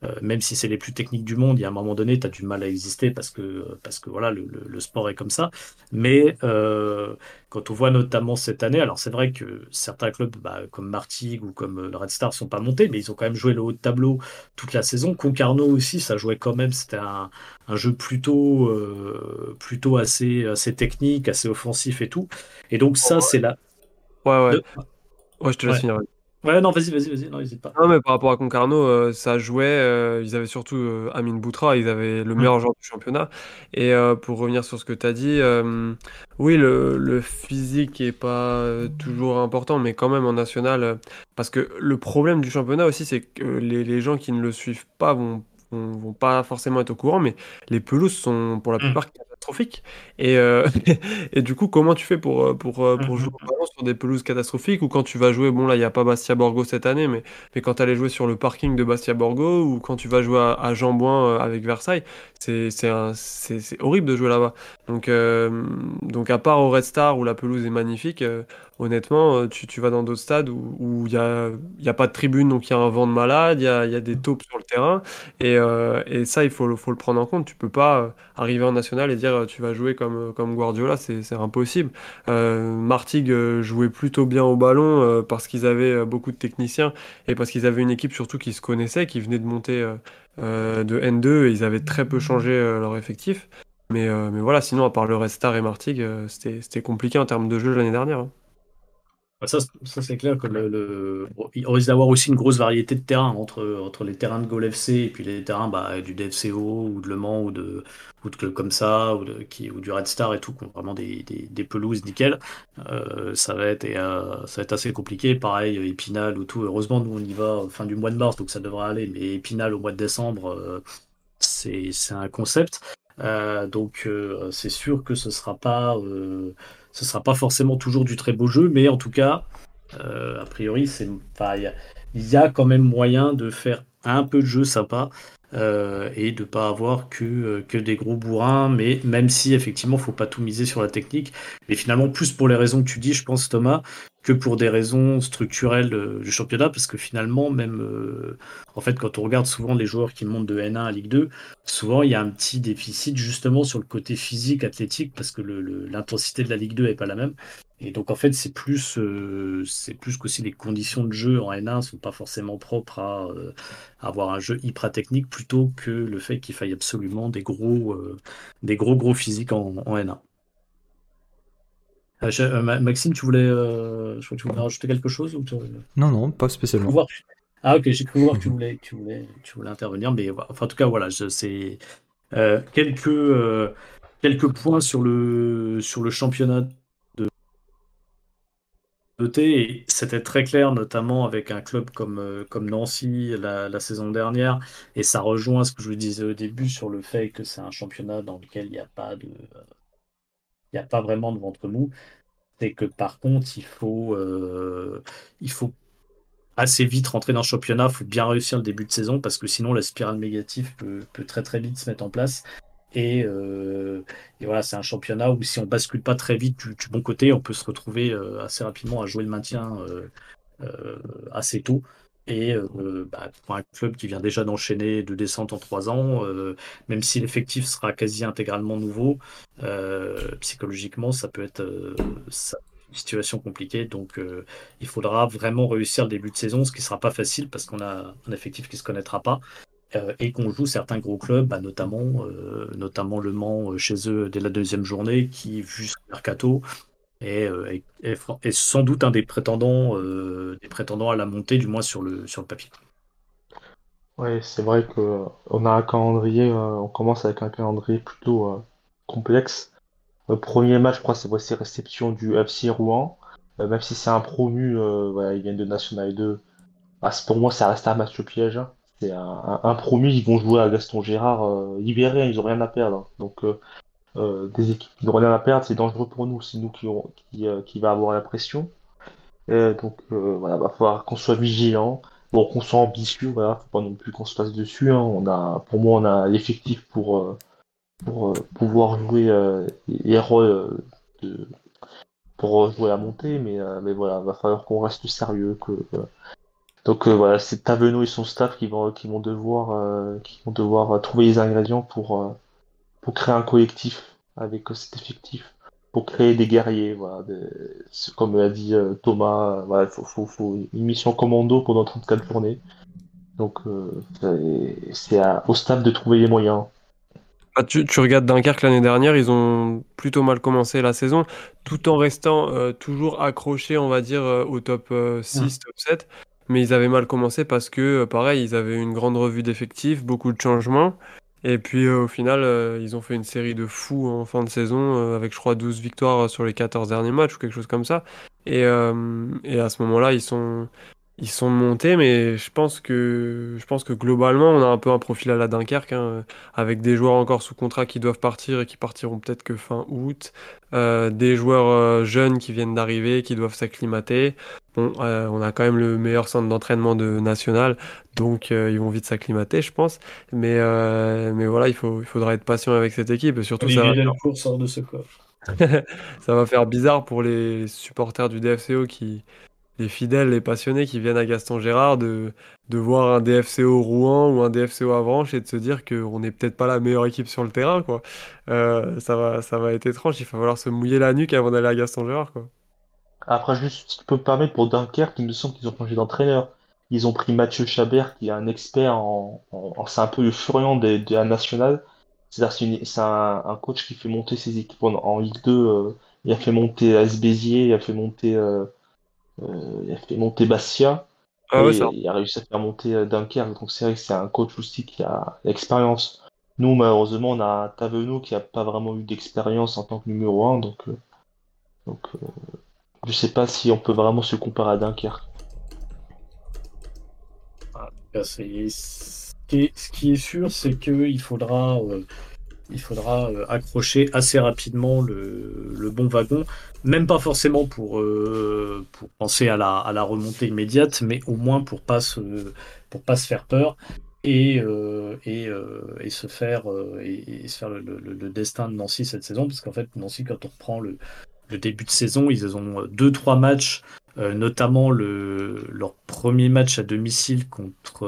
euh, même si c'est les plus techniques du monde, il y a un moment donné, tu as du mal à exister parce que, parce que voilà, le, le, sport est comme ça. Mais euh, quand on voit notamment cette année, alors c'est vrai que certains clubs bah, comme Martigues ou comme le Red Star sont pas montés, mais ils ont quand même joué le haut de tableau toute la saison. Concarneau aussi, ça jouait quand même, c'était un, un, jeu plutôt, euh, plutôt assez, assez technique, assez offensif et tout. Et donc ça, c'est là. Ouais, ouais. Ouais, je te laisse finir. Ouais, non, vas-y, vas-y, vas-y, non, n'hésite pas. Non, mais par rapport à Concarneau, euh, ça jouait, euh, ils avaient surtout euh, Amine Boutra, ils avaient le meilleur joueur du championnat. Et pour revenir sur ce que tu as dit, oui, le, le physique est pas toujours important, mais quand même en national, parce que le problème du championnat aussi, c'est que les, les gens qui ne le suivent pas vont, vont, vont pas forcément être au courant, mais les pelouses sont pour la mmh. plupart catastrophiques. Et, euh, et du coup, comment tu fais pour, euh, pour, euh, pour mmh, jouer sur des pelouses catastrophiques? Ou quand tu vas jouer, bon là, il n'y a pas Bastia Borgo cette année, mais, mais quand tu allais jouer sur le parking de Bastia Borgo ou quand tu vas jouer à, à Jambouin avec Versailles, c'est horrible de jouer là-bas. Donc, donc à part au Red Star où la pelouse est magnifique, honnêtement, tu, tu vas dans d'autres stades où il n'y a, a pas de tribune, donc il y a un vent de malade, il y a, des taupes sur le terrain, et, et ça, il faut, le prendre en compte. Tu peux pas arriver en national et dire euh, tu vas jouer comme, euh, Guardiola, c'est impossible. Euh, Martigues jouait plutôt bien au ballon parce qu'ils avaient beaucoup de techniciens et parce qu'ils avaient une équipe surtout qui se connaissait, qui venait de monter de N2 et ils avaient très peu changé leur effectif. Mais, voilà, sinon, à part le Star et Martigues, c'était compliqué en termes de jeu l'année dernière. Hein. Bah, ça, ça c'est clair que il risque d'avoir aussi une grosse variété de terrains entre, entre les terrains de Gol FC et puis les terrains bah, du DFCO ou de Le Mans ou de, clubs comme ça ou, du Red Star et tout, qui ont vraiment des, pelouses nickel. Euh, ça, va être, et, euh, ça va être assez compliqué. Pareil, Épinal ou tout. Heureusement, nous on y va fin du mois de mars, donc ça devrait aller. Mais Épinal au mois de décembre, euh, c'est un concept. donc c'est sûr que ce sera pas ce sera pas forcément toujours du très beau jeu, mais en tout cas, euh, a priori, c'est, il y, a quand même moyen de faire un peu de jeu sympa euh, et de pas avoir que, euh, que des gros bourrins, mais même si effectivement, faut pas tout miser sur la technique, mais finalement plus pour les raisons que tu dis, je pense Thomas, que pour des raisons structurelles euh, du championnat, parce que finalement, même euh, en fait, quand on regarde souvent les joueurs qui montent de N1 à Ligue 2, souvent il y a un petit déficit justement sur le côté physique, athlétique, parce que l'intensité de la Ligue 2 n'est pas la même. Et donc en fait, c'est plus, euh, c'est plus les conditions de jeu en N1 sont pas forcément propres à, avoir un jeu hyper technique, plutôt que le fait qu'il faille absolument des gros, des gros gros physiques en N1. Euh, euh, Maxime, tu voulais, euh, je crois que tu voulais rajouter quelque chose ou Non, non, pas spécialement. Ah ok, j'ai cru voir que tu voulais, tu voulais, tu voulais intervenir, mais enfin, en tout cas voilà, c'est quelques quelques points sur le sur le championnat de et c'était très clair, notamment avec un club comme, comme Nancy la, la, saison dernière, et ça rejoint ce que je vous disais au début sur le fait que c'est un championnat dans lequel il n'y a pas de il n'y a pas vraiment de ventre mou. C'est que par contre, il faut, euh, il faut assez vite rentrer dans le championnat, il faut bien réussir le début de saison parce que sinon la spirale négative peut, très très vite se mettre en place. Euh, et, voilà, c'est un championnat où si on bascule pas très vite du, bon côté, on peut se retrouver euh, assez rapidement à jouer le maintien assez tôt. Et euh, bah, pour un club qui vient déjà d'enchaîner de descente en trois ans, euh, même si l'effectif sera quasi intégralement nouveau, euh, psychologiquement, ça peut être une situation compliquée. Donc, il faudra vraiment réussir le début de saison, ce qui ne sera pas facile parce qu'on a un effectif qui ne se connaîtra pas. et qu'on joue certains gros clubs, bah, notamment, notamment Le Mans chez eux dès la deuxième journée, qui, vu ce mercato, euh, est, sans doute un des prétendants, euh, des prétendants à la montée, du moins sur le, sur le papier. Oui, c'est vrai qu'on a un calendrier, euh, on commence avec un calendrier plutôt complexe. Le premier match, je crois, c'est voici réception du FC Rouen. même si c'est un promu, ils viennent de National 2. Ah, pour moi, ça reste un match au piège. Hein. C'est un, promu, ils vont jouer à Gaston Gérard libéré, ils ont rien à perdre. Donc des équipes qui n'ont rien à perdre, c'est dangereux pour nous, c'est nous qui, qui, qui va avoir la pression. donc voilà, va falloir qu'on soit vigilant, bon, qu'on soit ambitieux, voilà, faut pas non plus qu'on se fasse dessus. Hein. On a, pour moi, on a l'effectif pour, pour pouvoir jouer les rôles pour jouer la montée, mais, mais voilà, va falloir qu'on reste sérieux, que donc euh, voilà, c'est Tavenot et son staff qui vont, qui vont devoir, euh, qui vont devoir trouver les ingrédients pour, euh, pour créer un collectif avec cet effectif, pour créer des guerriers. Voilà, comme l'a dit Thomas, voilà, faut, une mission commando pendant 34 journées. Donc c'est au staff de trouver les moyens. Ah, tu, regardes Dunkerque l'année dernière, ils ont plutôt mal commencé la saison, tout en restant toujours accrochés, on va dire, au top 6, top 7. Mais ils avaient mal commencé parce que, euh, pareil, ils avaient une grande revue d'effectifs, beaucoup de changements. Et puis euh, au final, euh, ils ont fait une série de fous en fin de saison avec, je crois, 12 victoires sur les 14 derniers matchs ou quelque chose comme ça. Et, et à ce moment-là, ils sont, ils sont montés, mais je pense que je pense que globalement, on a un peu un profil à la Dunkerque, hein, avec des joueurs encore sous contrat qui doivent partir et qui partiront peut-être que fin août, euh, des joueurs euh, jeunes qui viennent d'arriver, qui doivent s'acclimater. Bon, euh, on a quand même le meilleur centre d'entraînement de national, donc ils vont vite s'acclimater, je pense. Mais mais voilà, il faut il faudra être patient avec cette équipe, et surtout ça. Va... de ce ça va faire bizarre pour les supporters du DFCO qui les fidèles, les passionnés qui viennent à Gaston Gérard de, de voir un DFCO Rouen ou un DFCO Avranches et de se dire qu'on n'est peut-être pas la meilleure équipe sur le terrain. Quoi. Euh, ça, va, ça va être étrange, il va falloir se mouiller la nuque avant d'aller à Gaston Gérard. Quoi. Après, juste, si tu peux me permettre, pour Dunkerque, il me semble qu'ils ont changé d'entraîneur. Ils ont pris Mathieu Chabert, qui est un expert en. c'est un peu le furion de, la nationale. C'est-à-dire c'est un, coach qui fait monter ses équipes en, Ligue 2. Euh, il a fait monter Asbézier, il a fait monter. Euh, il a fait monter Bastia. Ah et il a réussi à faire monter euh, Dunkerque. Donc c'est vrai que c'est un coach aussi qui a l'expérience. Nous, malheureusement, on a Tavenot qui n'a pas vraiment eu d'expérience en tant que numéro 1. Donc, euh, donc je sais pas si on peut vraiment se comparer à Dunkerque. Ah, ce, qui est, ce qui est sûr, c'est qu'il faudra il faudra euh, accrocher assez rapidement le, bon wagon, même pas forcément pour, euh, penser à la, remontée immédiate, mais au moins pour pas pas se faire peur et, euh, se faire, le, destin de Nancy cette saison, parce qu'en fait, Nancy, quand on reprend le, début de saison, ils ont deux, trois matchs notamment le, leur premier match à domicile contre,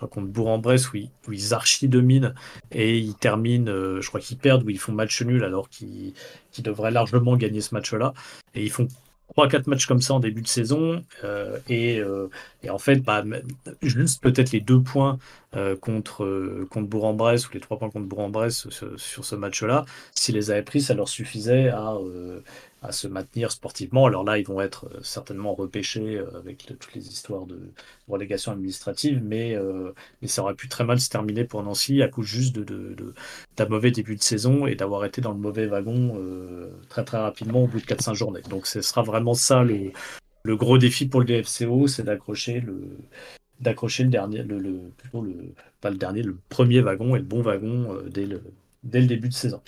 contre Bourg-en-Bresse où, ils archi-dominent et ils terminent, euh, je crois qu'ils perdent ou ils font match nul alors qu'ils devraient largement gagner ce match-là. Et ils font 3-4 matchs comme ça en début de saison. Euh, et, euh, et, en fait, bah, juste peut-être les deux points contre, contre Bourg-en-Bresse ou les trois points contre Bourg-en-Bresse sur, sur, ce match-là, s'ils les avaient pris, ça leur suffisait à à se maintenir sportivement. Alors là, ils vont être euh, certainement repêchés euh, avec toutes les histoires de relégation administrative, mais, euh, mais ça aurait pu très mal se terminer pour Nancy à cause juste d'un de, de, mauvais début de saison et d'avoir été dans le mauvais wagon très très rapidement au bout de 4-5 journées. Donc ce sera vraiment ça le, le gros défi pour le DFCO, c'est d'accrocher le d'accrocher le dernier, le, le, plutôt le, pas le dernier, le premier wagon et le bon wagon dès, le, dès le début de saison.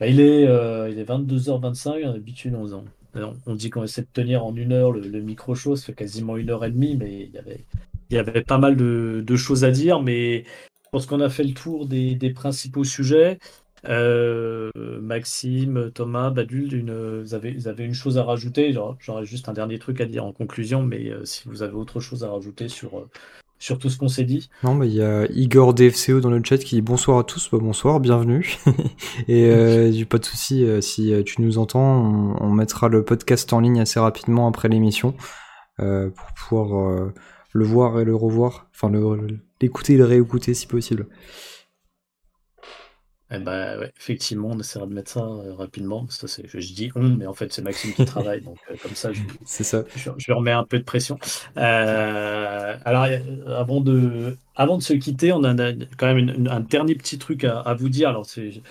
Bah, il, est, euh, il est 22h25, d'habitude on, on dit qu'on essaie de tenir en une heure le, micro-show, ça fait quasiment une heure et demie, mais il y avait, pas mal de, choses à dire, mais je pense qu'on a fait le tour des, principaux sujets. Euh, Maxime, Thomas, Badul, une, vous, avez, vous avez une chose à rajouter? J'aurais juste un dernier truc à dire en conclusion, mais euh, si vous avez autre chose à rajouter sur, sur tout ce qu'on s'est dit. Non, mais il y a Igor DFCO dans le chat qui dit bonsoir à tous, bah, bonsoir, bienvenue. et euh, pas de souci, euh, si euh, tu nous entends, on, mettra le podcast en ligne assez rapidement après l'émission euh, pour pouvoir le voir et le revoir, enfin l'écouter et le réécouter si possible. Eh ben, effectivement, on essaiera de mettre ça euh, rapidement. Ça, c'est, je, dis on, mais en fait, c'est Maxime qui travaille, donc euh, comme ça, je, c'est ça. Je, remets un peu de pression. Euh, alors, avant de, avant de se quitter, on a quand même un dernier petit truc à, vous dire. Alors, c'est,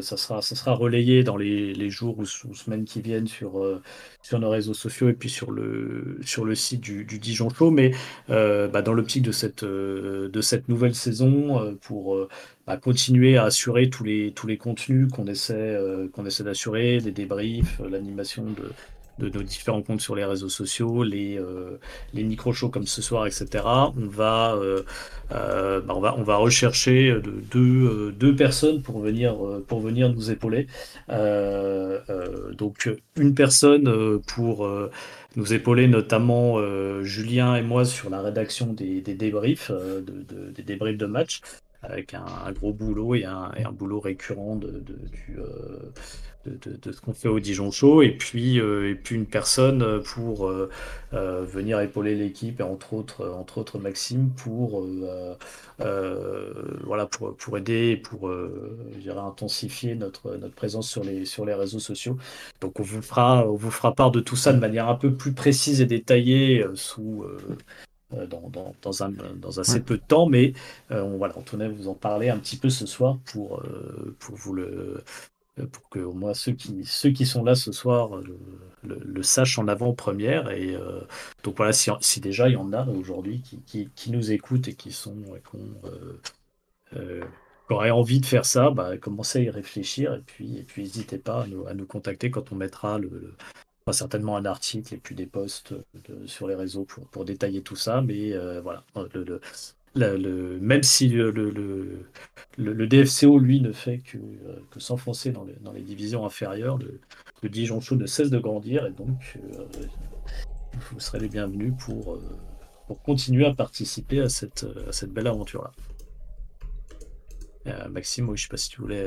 ça, sera, ça relayé dans les, jours ou, semaines qui viennent sur, sur nos réseaux sociaux et puis sur le, sur le site du, Dijon Show. Mais bah, dans l'optique de cette, de cette nouvelle saison, pour bah, continuer à assurer tous les, les contenus qu'on essaie, qu'on essaie d'assurer, des débriefs, l'animation de de nos différents comptes sur les réseaux sociaux, les, euh, les micro-shows comme ce soir, etc. On va, euh, euh, bah, on va, on va rechercher deux, deux personnes pour venir, pour venir nous épauler. donc une personne pour nous épauler, notamment Julien et moi sur la rédaction des, des débriefs, de, des débriefs de match avec un, gros boulot et un, et un boulot récurrent de, du, de, ce qu'on fait au Dijon Show, et puis, euh, et puis une personne pour euh, euh, venir épauler l'équipe, et entre autres, entre autres Maxime, pour, voilà, pour, pour aider, pour intensifier notre, notre présence sur les, sur les réseaux sociaux. Donc on vous, fera, on vous fera part de tout ça de manière un peu plus précise et détaillée sous... Dans, dans, dans, un, dans, assez peu de temps, mais on, voilà, on tenait à vous en parler un petit peu ce soir pour, pour vous le, euh, pour que au moins ceux qui, ceux qui sont là ce soir euh, le, sachent en avant-première. Et euh, donc voilà, si, si, déjà il y en a aujourd'hui qui, qui, nous écoutent et qui sont qui, auraient envie de faire ça, bah, commencez à y réfléchir et puis et puis n'hésitez pas à nous, à nous, contacter quand on mettra le, certainement un article et puis des posts sur les réseaux pour, pour détailler tout ça. Mais voilà, le, le, même si le, DFCO, lui, ne fait que, euh, que s'enfoncer dans, dans, les divisions inférieures, le, Dijon Show ne cesse de grandir et donc euh, vous serez les bienvenus pour, euh, pour continuer à participer à cette, à cette belle aventure-là. Maxime, oui, je ne sais pas si tu voulais,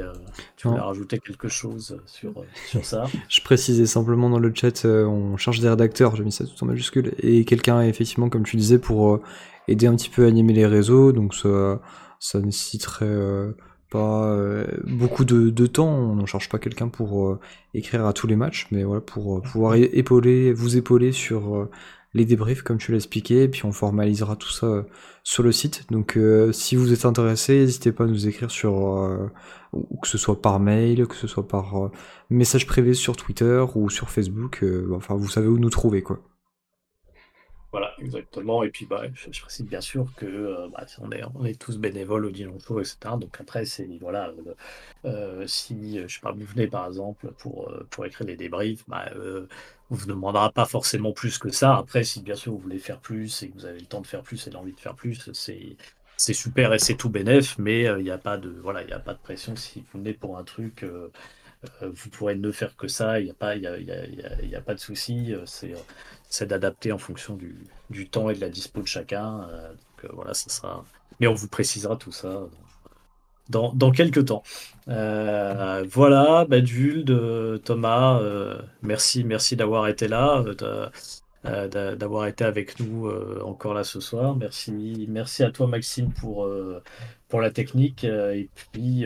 tu voulais rajouter quelque chose sur, sur ça. je précisais simplement dans le chat, on cherche des rédacteurs, j'ai mis ça tout en majuscule, et quelqu'un, effectivement, comme tu disais, pour aider un petit peu à animer les réseaux, donc ça, ça nécessiterait euh, pas euh, beaucoup de, de, temps, on n'en charge pas quelqu'un pour euh, écrire à tous les matchs, mais voilà, pour pouvoir épauler, vous épauler sur les débriefs comme tu l'as expliqué, et puis on formalisera tout ça sur le site. Donc si vous êtes intéressé, n'hésitez pas à nous écrire sur que ce soit par mail, que ce soit par message privé sur Twitter ou sur Facebook, enfin vous savez où nous trouver quoi. Voilà, exactement. Et puis, bah, je, précise bien sûr que euh, bah, on, est, on est tous bénévoles au Dijon Show, etc. Donc après, c'est voilà, euh, si je sais pas, vous venez par exemple pour, euh, pour écrire des débriefs, bah, on vous demandera pas forcément plus que ça. Après, si bien sûr vous voulez faire plus et que vous avez le temps de faire plus et l'envie de faire plus, c'est c'est super et c'est tout bénéf, mais il n'y a pas de voilà, il a pas de pression si vous venez pour un truc. vous pourrez ne faire que ça, il n'y a, pas, a, a, pas de souci. C'est c'est d'adapter en fonction du, temps et de la dispo de chacun. Euh, euh, voilà, ça sera. Mais on vous précisera tout ça dans, dans quelques temps. Euh, voilà, Badule, Thomas, merci, merci d'avoir été là. D'avoir été avec nous encore là ce soir. Merci, merci à toi Maxime pour, pour la technique et puis,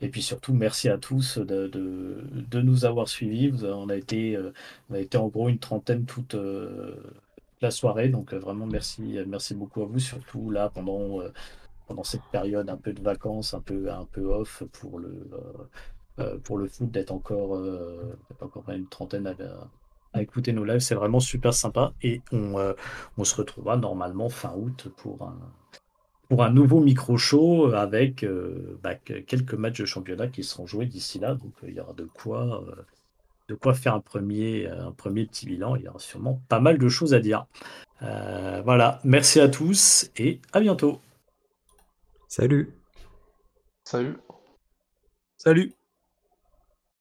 et puis surtout merci à tous de, de, nous avoir suivis. On a, été, on a été en gros une trentaine toute la soirée, donc vraiment merci, merci beaucoup à vous, surtout là pendant, pendant cette période un peu de vacances, un peu, un peu off pour le, pour le foot, d'être encore, encore une trentaine à, à écouter nos lives. C'est vraiment super sympa et on, on se retrouvera normalement fin août pour un pour un nouveau micro-show avec euh, bah, quelques matchs de championnat qui seront joués d'ici là. Donc euh, il y aura de quoi, euh, de quoi faire un premier, un premier petit bilan. Il y aura sûrement pas mal de choses à dire. voilà, merci à tous et à bientôt. Salut. Salut. Salut.